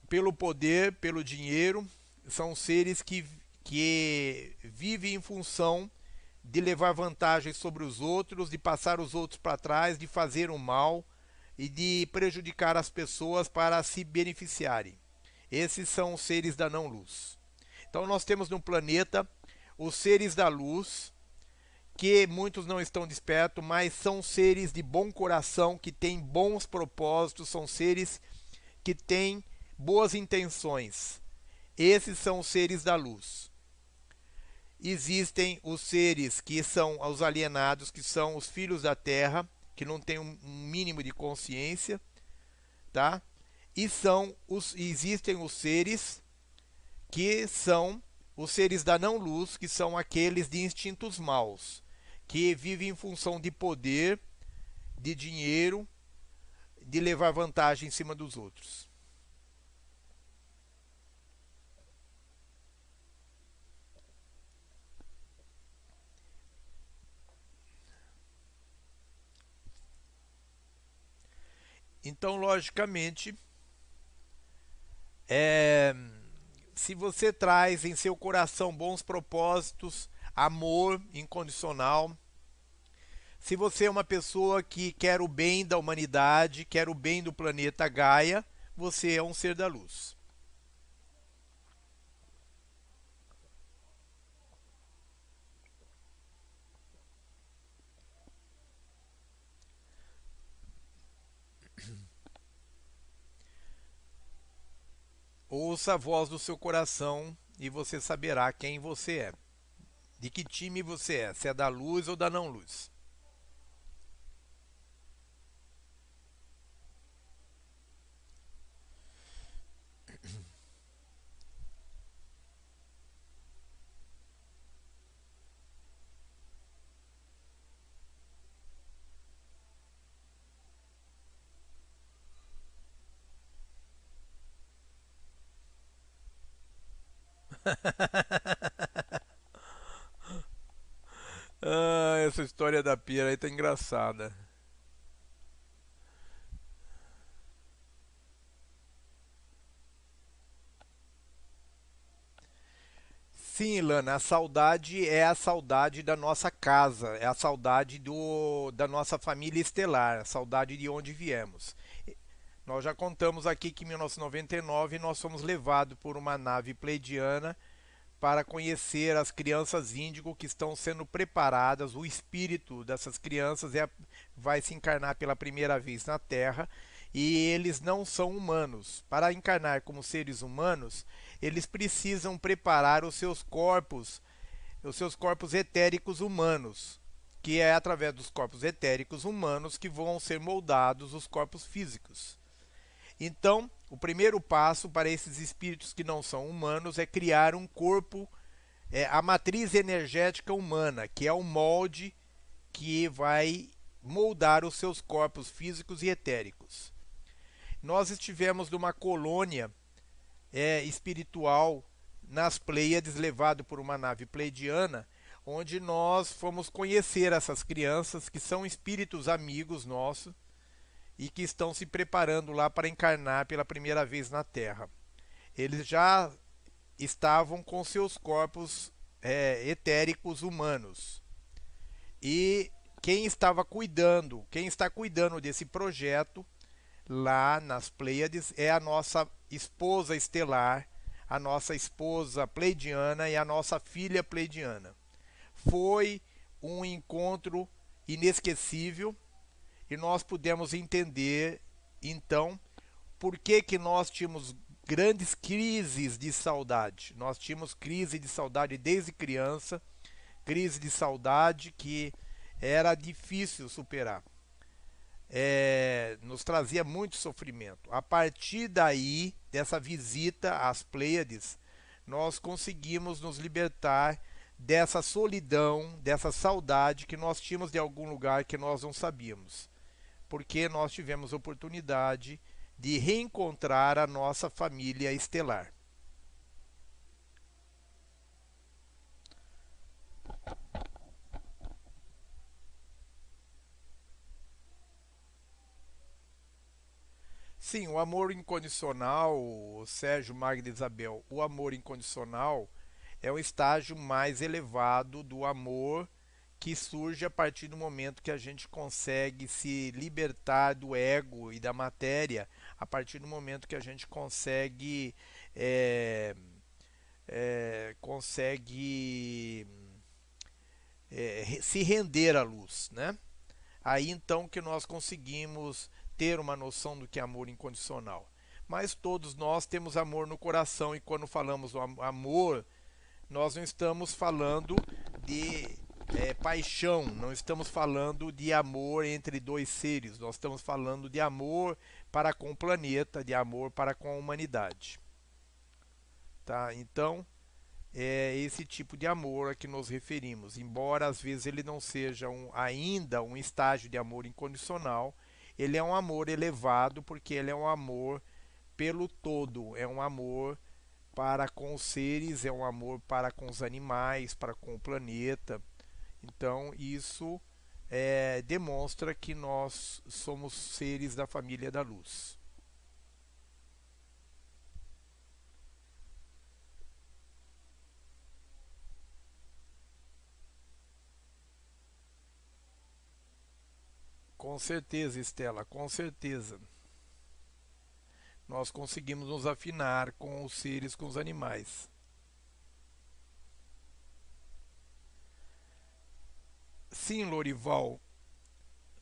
pelo poder, pelo dinheiro, são seres que, que vivem em função de levar vantagem sobre os outros, de passar os outros para trás, de fazer o mal e de prejudicar as pessoas para se beneficiarem. Esses são os seres da não-luz. Então nós temos no planeta os seres da luz, que muitos não estão despertos, mas são seres de bom coração, que têm bons propósitos, são seres que têm boas intenções. Esses são os seres da luz existem os seres que são os alienados, que são os filhos da terra, que não têm um mínimo de consciência, tá? E são os existem os seres que são os seres da não luz, que são aqueles de instintos maus, que vivem em função de poder, de dinheiro, de levar vantagem em cima dos outros. Então, logicamente, é, se você traz em seu coração bons propósitos, amor incondicional, se você é uma pessoa que quer o bem da humanidade, quer o bem do planeta Gaia, você é um ser da luz. Ouça a voz do seu coração e você saberá quem você é. De que time você é? Se é da luz ou da não luz? ah, essa história da pira aí tá engraçada. Sim, Lana, a saudade é a saudade da nossa casa, é a saudade do, da nossa família estelar, a saudade de onde viemos. Nós já contamos aqui que em 1999 nós fomos levados por uma nave pleidiana para conhecer as crianças índigo que estão sendo preparadas. O espírito dessas crianças é, vai se encarnar pela primeira vez na Terra e eles não são humanos. Para encarnar como seres humanos, eles precisam preparar os seus corpos, os seus corpos etéricos humanos, que é através dos corpos etéricos humanos que vão ser moldados os corpos físicos. Então, o primeiro passo para esses espíritos que não são humanos é criar um corpo, é, a matriz energética humana, que é o molde que vai moldar os seus corpos físicos e etéricos. Nós estivemos numa colônia é, espiritual nas Pleiades, levado por uma nave pleidiana, onde nós fomos conhecer essas crianças que são espíritos amigos nossos e que estão se preparando lá para encarnar pela primeira vez na Terra. Eles já estavam com seus corpos é, etéricos humanos. E quem estava cuidando, quem está cuidando desse projeto lá nas Pleiades é a nossa esposa estelar, a nossa esposa pleidiana e a nossa filha pleidiana. Foi um encontro inesquecível e nós pudemos entender então por que, que nós tínhamos grandes crises de saudade. Nós tínhamos crise de saudade desde criança, crise de saudade que era difícil superar. É, nos trazia muito sofrimento. A partir daí, dessa visita às Pleiades, nós conseguimos nos libertar dessa solidão, dessa saudade que nós tínhamos de algum lugar que nós não sabíamos porque nós tivemos oportunidade de reencontrar a nossa família estelar. Sim, o amor incondicional, Sérgio Magda Isabel, o amor incondicional é um estágio mais elevado do amor que surge a partir do momento que a gente consegue se libertar do ego e da matéria, a partir do momento que a gente consegue é, é, consegue é, se render à luz, né? Aí então que nós conseguimos ter uma noção do que é amor incondicional. Mas todos nós temos amor no coração e quando falamos do amor, nós não estamos falando de é, paixão, não estamos falando de amor entre dois seres, nós estamos falando de amor para com o planeta, de amor para com a humanidade. Tá? Então, é esse tipo de amor a que nos referimos. Embora às vezes ele não seja um, ainda um estágio de amor incondicional, ele é um amor elevado porque ele é um amor pelo todo, é um amor para com os seres, é um amor para com os animais, para com o planeta. Então, isso é, demonstra que nós somos seres da família da luz. Com certeza, Estela, com certeza. Nós conseguimos nos afinar com os seres, com os animais. Sim, Lorival,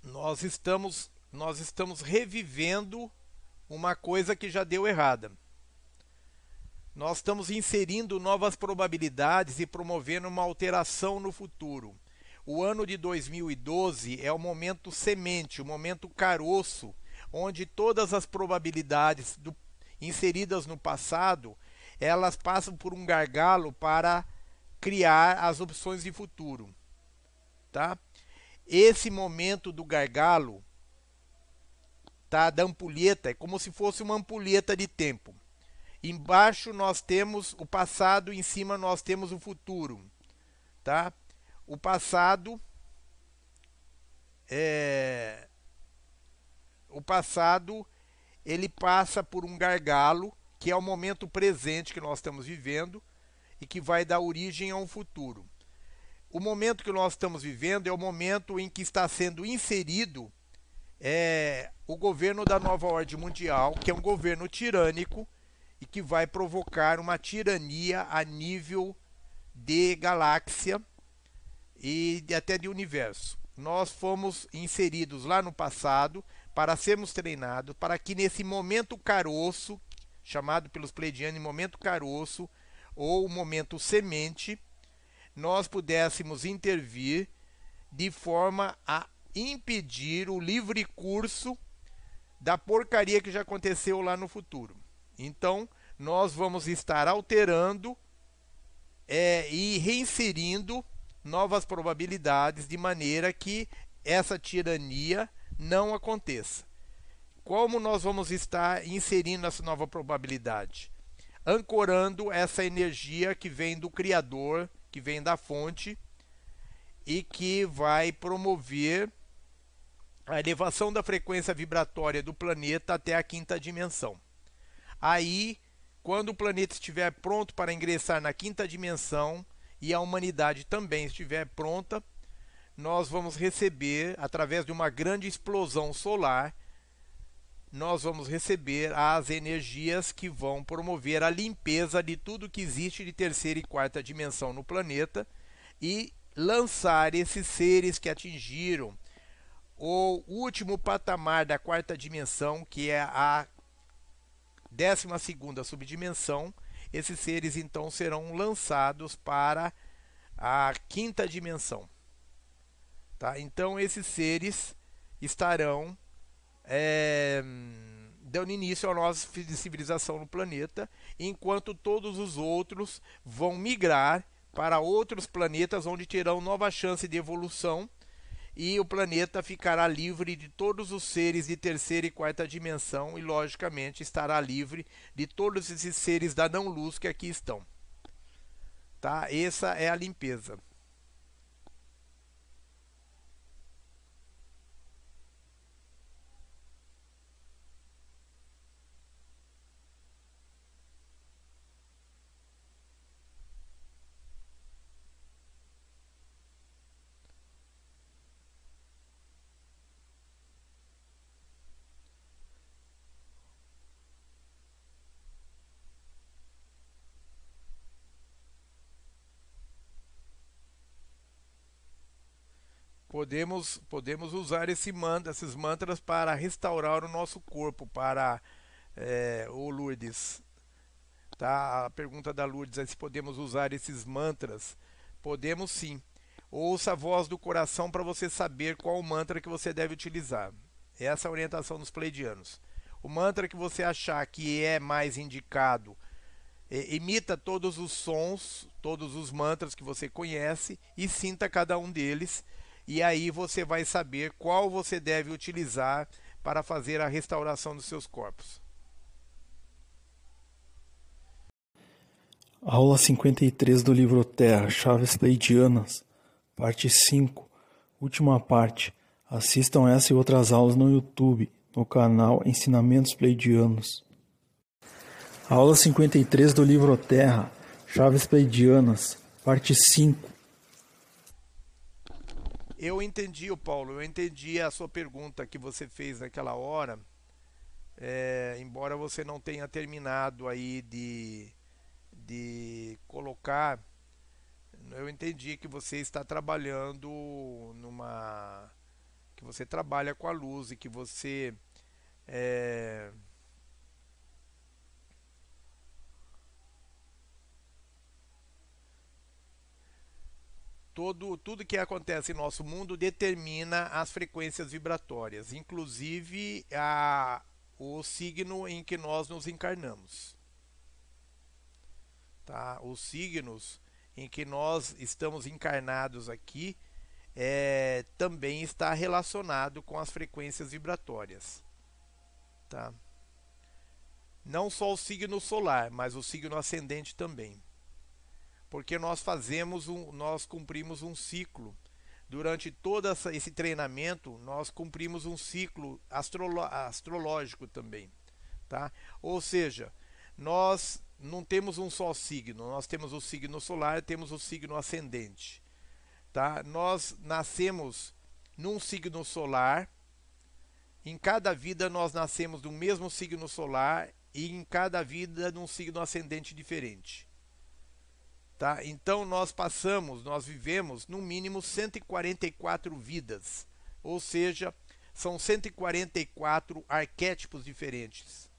nós estamos nós estamos revivendo uma coisa que já deu errada. Nós estamos inserindo novas probabilidades e promovendo uma alteração no futuro. O ano de 2012 é o momento semente, o momento caroço, onde todas as probabilidades do, inseridas no passado, elas passam por um gargalo para criar as opções de futuro, tá? Esse momento do gargalo, tá, da ampulheta, é como se fosse uma ampulheta de tempo. Embaixo nós temos o passado, em cima nós temos o futuro, tá? O passado é o passado ele passa por um gargalo, que é o momento presente que nós estamos vivendo e que vai dar origem a um futuro. O momento que nós estamos vivendo é o momento em que está sendo inserido é, o governo da nova ordem mundial, que é um governo tirânico e que vai provocar uma tirania a nível de galáxia e até de universo. Nós fomos inseridos lá no passado para sermos treinados para que nesse momento caroço, chamado pelos pleidianos momento caroço ou momento semente, nós pudéssemos intervir de forma a impedir o livre curso da porcaria que já aconteceu lá no futuro. Então, nós vamos estar alterando é, e reinserindo novas probabilidades de maneira que essa tirania não aconteça. Como nós vamos estar inserindo essa nova probabilidade? Ancorando essa energia que vem do Criador, que vem da fonte e que vai promover a elevação da frequência vibratória do planeta até a quinta dimensão. Aí, quando o planeta estiver pronto para ingressar na quinta dimensão e a humanidade também estiver pronta, nós vamos receber, através de uma grande explosão solar, nós vamos receber as energias que vão promover a limpeza de tudo que existe de terceira e quarta dimensão no planeta e lançar esses seres que atingiram o último patamar da quarta dimensão, que é a 12 segunda subdimensão, esses seres então serão lançados para a quinta dimensão. Tá? Então esses seres estarão é, dando início à nossa civilização no planeta, enquanto todos os outros vão migrar para outros planetas onde terão nova chance de evolução e o planeta ficará livre de todos os seres de terceira e quarta dimensão e, logicamente, estará livre de todos esses seres da não-luz que aqui estão. Tá? Essa é a limpeza. Podemos, podemos usar esse mantra, esses mantras para restaurar o nosso corpo, para é, o Lourdes. Tá? A pergunta da Lourdes é se podemos usar esses mantras. Podemos sim. Ouça a voz do coração para você saber qual mantra que você deve utilizar. Essa é a orientação dos pleidianos. O mantra que você achar que é mais indicado, é, imita todos os sons, todos os mantras que você conhece e sinta cada um deles e aí você vai saber qual você deve utilizar para fazer a restauração dos seus corpos. Aula 53 do livro Terra, Chaves Pleidianas, parte 5, última parte. Assistam essa e outras aulas no YouTube, no canal Ensinamentos Pleidianos. Aula 53 do livro Terra, Chaves Pleidianas, parte 5, eu entendi, o Paulo, eu entendi a sua pergunta que você fez naquela hora. É, embora você não tenha terminado aí de, de colocar, eu entendi que você está trabalhando numa. que você trabalha com a luz e que você. É, todo, tudo que acontece em nosso mundo determina as frequências vibratórias, inclusive a, o signo em que nós nos encarnamos. Tá? Os signos em que nós estamos encarnados aqui é, também está relacionado com as frequências vibratórias. Tá? Não só o signo solar, mas o signo ascendente também porque nós fazemos um, nós cumprimos um ciclo. Durante todo essa, esse treinamento, nós cumprimos um ciclo astrolo, astrológico também, tá? Ou seja, nós não temos um só signo, nós temos o signo solar, temos o signo ascendente, tá? Nós nascemos num signo solar, em cada vida nós nascemos do mesmo signo solar e em cada vida num signo ascendente diferente. Tá? Então nós passamos, nós vivemos no mínimo 144 vidas, ou seja, são 144 arquétipos diferentes.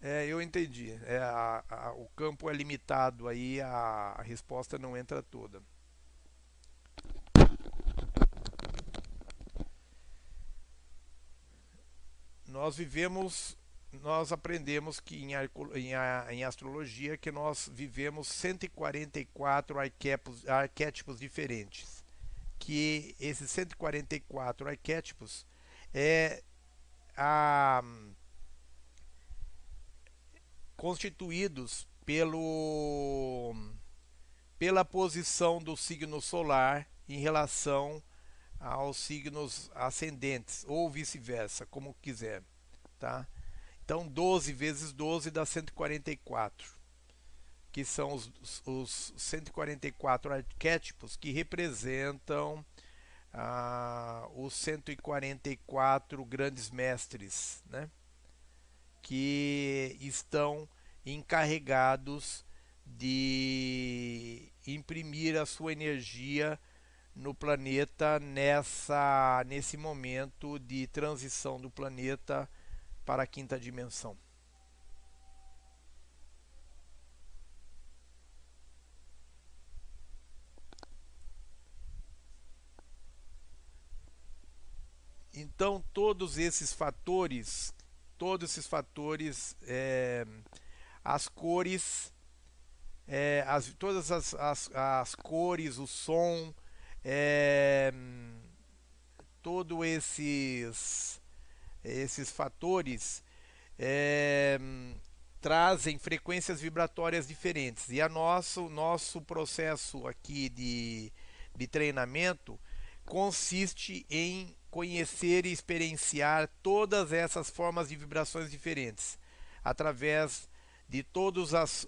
É, eu entendi. É, a, a, o campo é limitado, aí a, a resposta não entra toda. Nós vivemos nós aprendemos que em, em, em, astrologia que nós vivemos 144 arquétipos, arquétipos diferentes. Que esses 144 arquétipos é a, constituídos pelo, pela posição do signo solar em relação aos signos ascendentes ou vice-versa, como quiser, tá? Então, 12 vezes 12 dá 144, que são os, os 144 arquétipos que representam ah, os 144 grandes mestres, né? que estão encarregados de imprimir a sua energia no planeta nessa nesse momento de transição do planeta para a quinta dimensão. Então, todos esses fatores, todos esses fatores, é, as cores, é, as, todas as, as, as, cores, o som, é, todos esses esses fatores é, trazem frequências vibratórias diferentes. E a nosso, nosso processo aqui de, de treinamento consiste em conhecer e experienciar todas essas formas de vibrações diferentes através de todas as,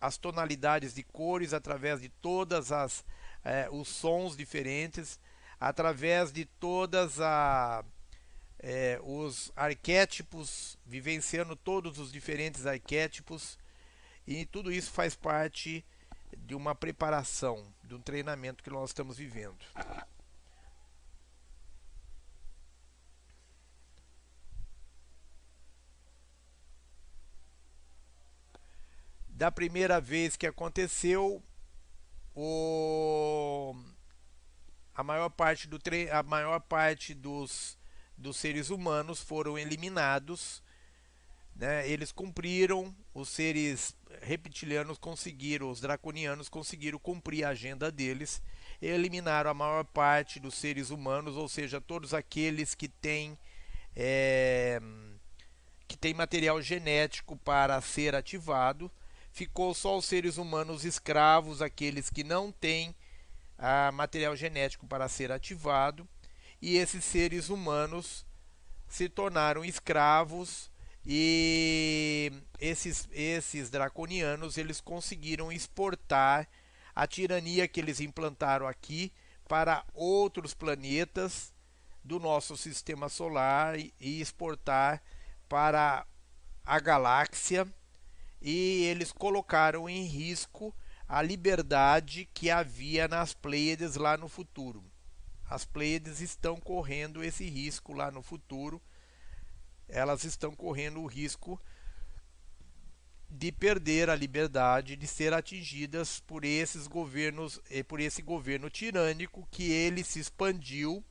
as tonalidades de cores, através de todas as é, os sons diferentes, através de todas a, é, os arquétipos, vivenciando todos os diferentes arquétipos, e tudo isso faz parte de uma preparação, de um treinamento que nós estamos vivendo. Da primeira vez que aconteceu, o a maior parte do tre... a maior parte dos dos seres humanos foram eliminados. Né? Eles cumpriram, os seres reptilianos conseguiram, os draconianos conseguiram cumprir a agenda deles, eliminaram a maior parte dos seres humanos, ou seja, todos aqueles que têm é, que tem material genético para ser ativado. Ficou só os seres humanos escravos, aqueles que não têm ah, material genético para ser ativado e esses seres humanos se tornaram escravos e esses, esses draconianos eles conseguiram exportar a tirania que eles implantaram aqui para outros planetas do nosso sistema solar e exportar para a galáxia. E eles colocaram em risco a liberdade que havia nas Pleiades lá no futuro as Pleiades estão correndo esse risco lá no futuro. Elas estão correndo o risco de perder a liberdade de ser atingidas por esses governos e por esse governo tirânico que ele se expandiu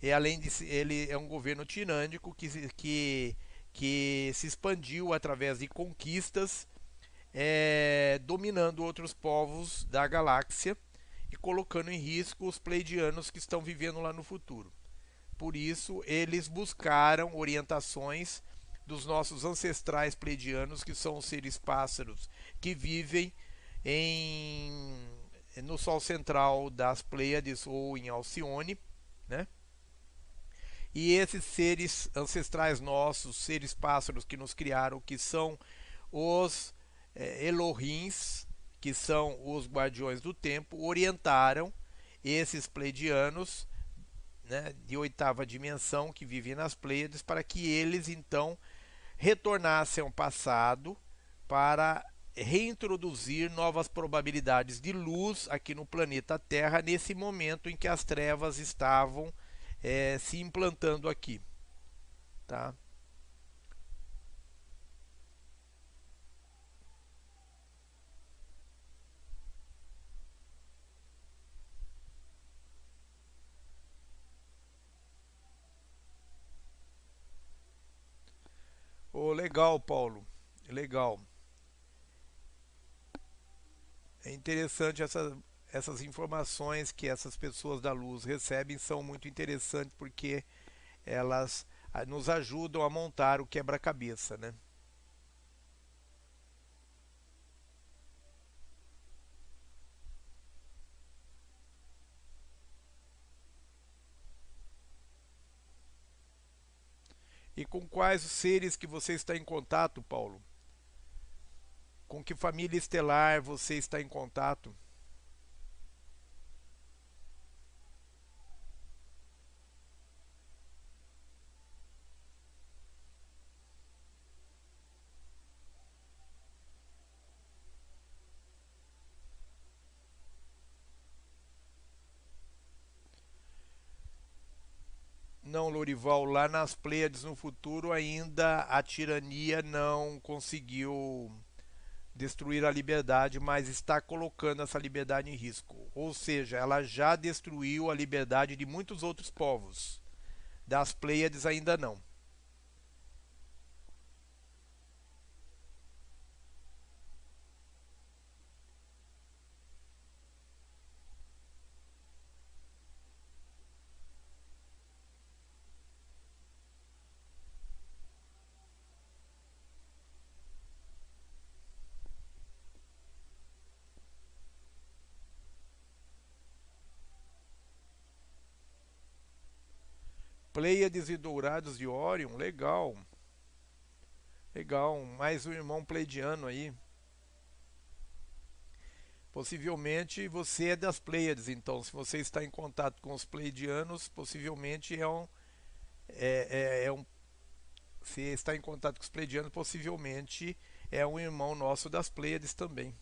e além de ele é um governo tirânico que, que, que se expandiu através de conquistas é, dominando outros povos da galáxia e colocando em risco os pleidianos que estão vivendo lá no futuro. Por isso, eles buscaram orientações dos nossos ancestrais pleidianos, que são os seres pássaros que vivem em, no Sol central das Pleiades ou em Alcione, né? E esses seres ancestrais nossos, seres pássaros que nos criaram, que são os é, Elohins, que são os guardiões do tempo, orientaram esses pleidianos né, de oitava dimensão que vivem nas Pleiades para que eles então retornassem ao passado para reintroduzir novas probabilidades de luz aqui no planeta Terra nesse momento em que as trevas estavam é, se implantando aqui, tá? Oh, legal, Paulo. Legal. É interessante essa, essas informações que essas pessoas da luz recebem são muito interessantes porque elas ah, nos ajudam a montar o quebra-cabeça, né? E com quais os seres que você está em contato, Paulo? Com que família estelar você está em contato? Não, Lorival, lá nas Pleiades no futuro ainda a tirania não conseguiu destruir a liberdade, mas está colocando essa liberdade em risco. Ou seja, ela já destruiu a liberdade de muitos outros povos. Das Pleiades ainda não. Pleiades e Dourados de Orion, legal. Legal, mais um irmão pleidiano aí. Possivelmente você é das Pleiades, então se você está em contato com os pleidianos, possivelmente é um, é, é, é um se está em contato com os pleidianos, possivelmente é um irmão nosso das Pleiades também.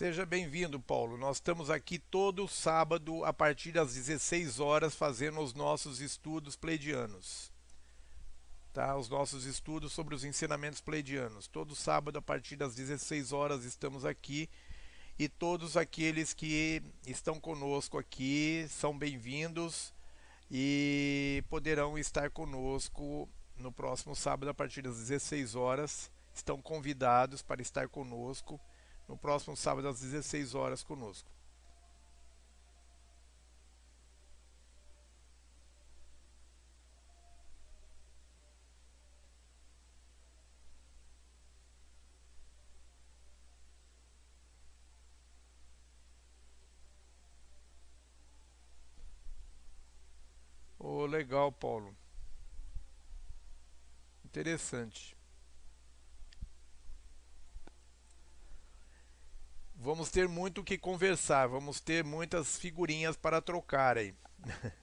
Seja bem-vindo, Paulo. Nós estamos aqui todo sábado a partir das 16 horas fazendo os nossos estudos pleidianos. Tá? Os nossos estudos sobre os ensinamentos pleidianos. Todo sábado a partir das 16 horas estamos aqui e todos aqueles que estão conosco aqui são bem-vindos e poderão estar conosco no próximo sábado a partir das 16 horas. Estão convidados para estar conosco no próximo sábado às 16 horas conosco. legal, Paulo. Interessante. Vamos ter muito o que conversar, vamos ter muitas figurinhas para trocar aí.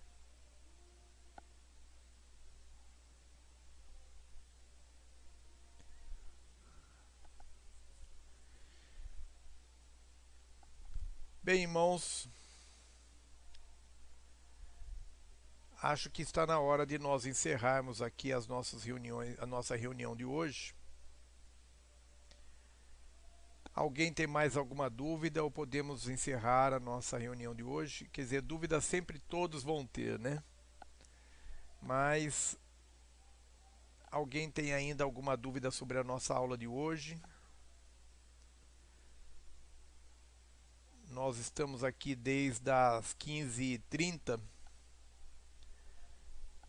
Bem, irmãos, acho que está na hora de nós encerrarmos aqui as nossas reuniões, a nossa reunião de hoje. Alguém tem mais alguma dúvida ou podemos encerrar a nossa reunião de hoje? Quer dizer, dúvidas sempre todos vão ter, né? Mas alguém tem ainda alguma dúvida sobre a nossa aula de hoje? Nós estamos aqui desde as 15h30.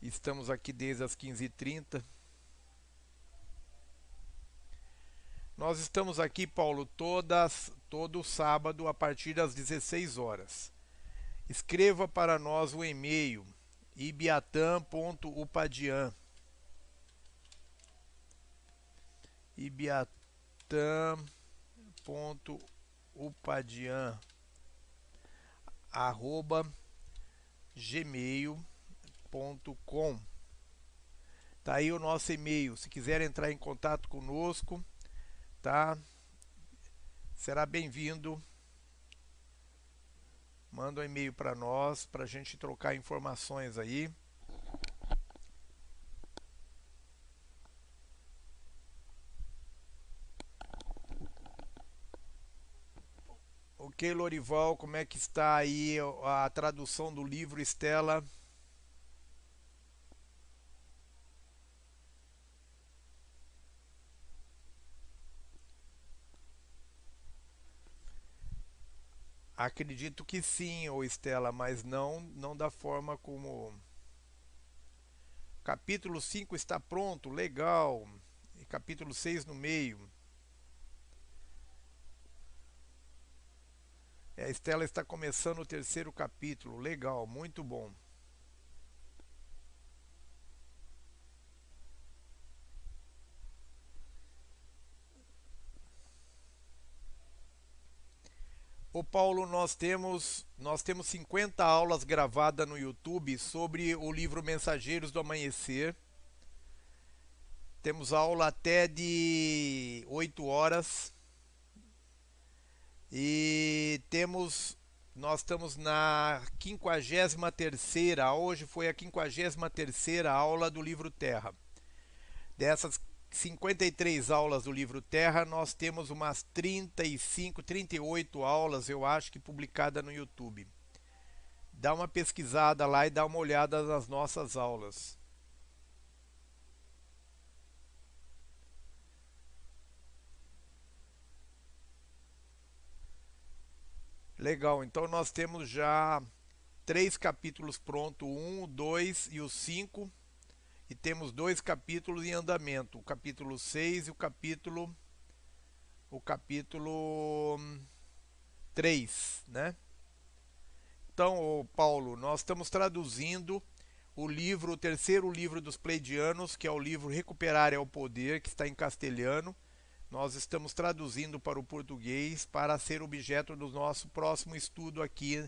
Estamos aqui desde as 15h30. Nós estamos aqui, Paulo, todas, todo sábado a partir das 16 horas. Escreva para nós o e-mail ibiatan.upadian ibiatan.upadian Tá aí o nosso e-mail. Se quiser entrar em contato conosco, tá? Será bem-vindo. Manda um e-mail para nós para a gente trocar informações aí. Ok, Lorival, como é que está aí a tradução do livro Estela? Acredito que sim, ou Estela, mas não, não da forma como. Capítulo 5 está pronto, legal. E capítulo 6 no meio. É, a Estela está começando o terceiro capítulo, legal, muito bom. Ô Paulo, nós temos nós temos 50 aulas gravadas no YouTube sobre o livro Mensageiros do Amanhecer. Temos aula até de 8 horas. E temos nós estamos na 53ª, hoje foi a 53ª aula do livro Terra. Dessas 53 aulas do livro Terra, nós temos umas 35, 38 aulas, eu acho que publicada no YouTube. Dá uma pesquisada lá e dá uma olhada nas nossas aulas. Legal, então nós temos já três capítulos prontos, um, dois e o cinco e temos dois capítulos em andamento, o capítulo 6 e o capítulo o capítulo 3, né? Então, Paulo, nós estamos traduzindo o livro, o terceiro livro dos Pleidianos, que é o livro Recuperar é o Poder, que está em castelhano. Nós estamos traduzindo para o português para ser objeto do nosso próximo estudo aqui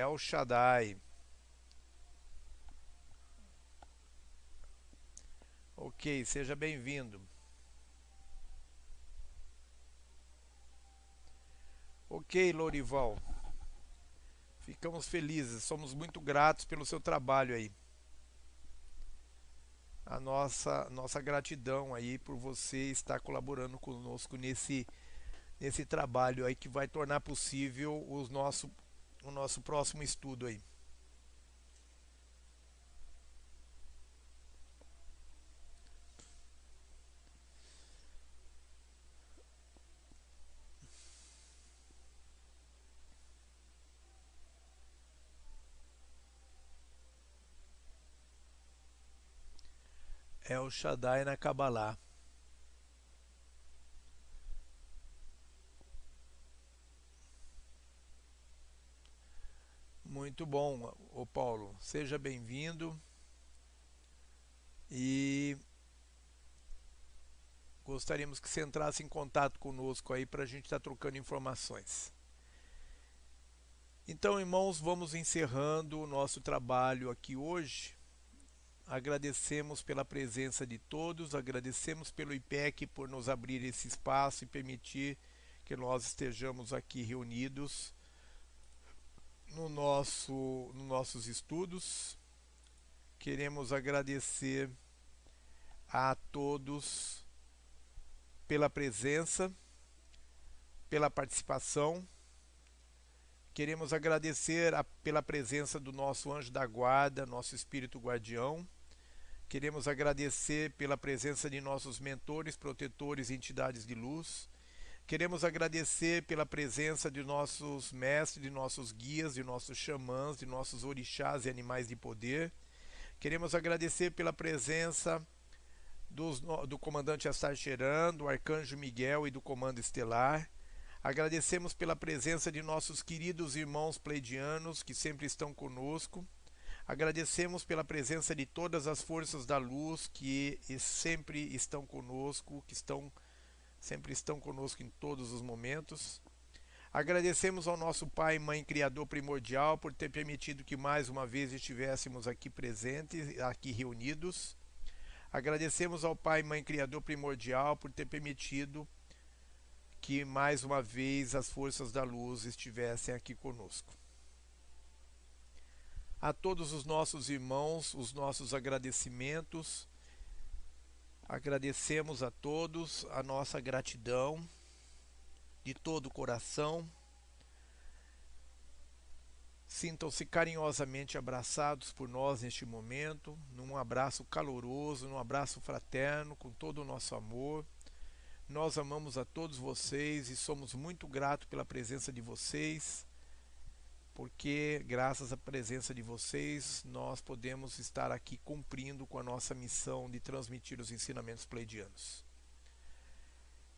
El Shaddai. Ok, seja bem-vindo. Ok, Lorival. Ficamos felizes, somos muito gratos pelo seu trabalho aí. A nossa nossa gratidão aí por você estar colaborando conosco nesse nesse trabalho aí que vai tornar possível os nosso o nosso próximo estudo aí. É o Shaddai na Kabbalah. Muito bom, o Paulo. Seja bem-vindo. E gostaríamos que você entrasse em contato conosco aí para a gente estar tá trocando informações. Então, irmãos, vamos encerrando o nosso trabalho aqui hoje. Agradecemos pela presença de todos, agradecemos pelo IPEC por nos abrir esse espaço e permitir que nós estejamos aqui reunidos no nosso, nos nossos estudos. Queremos agradecer a todos pela presença, pela participação. Queremos agradecer a, pela presença do nosso anjo da guarda, nosso espírito guardião. Queremos agradecer pela presença de nossos mentores, protetores e entidades de luz. Queremos agradecer pela presença de nossos mestres, de nossos guias, de nossos xamãs, de nossos orixás e animais de poder. Queremos agradecer pela presença dos, do comandante Cheran, do arcanjo Miguel e do comando estelar. Agradecemos pela presença de nossos queridos irmãos pleidianos que sempre estão conosco. Agradecemos pela presença de todas as forças da luz que sempre estão conosco, que estão sempre estão conosco em todos os momentos. Agradecemos ao nosso Pai e Mãe Criador primordial por ter permitido que mais uma vez estivéssemos aqui presentes, aqui reunidos. Agradecemos ao Pai e Mãe Criador primordial por ter permitido que mais uma vez as forças da luz estivessem aqui conosco a todos os nossos irmãos os nossos agradecimentos. Agradecemos a todos a nossa gratidão de todo o coração. Sintam-se carinhosamente abraçados por nós neste momento, num abraço caloroso, num abraço fraterno, com todo o nosso amor. Nós amamos a todos vocês e somos muito gratos pela presença de vocês porque graças à presença de vocês nós podemos estar aqui cumprindo com a nossa missão de transmitir os ensinamentos pleidianos.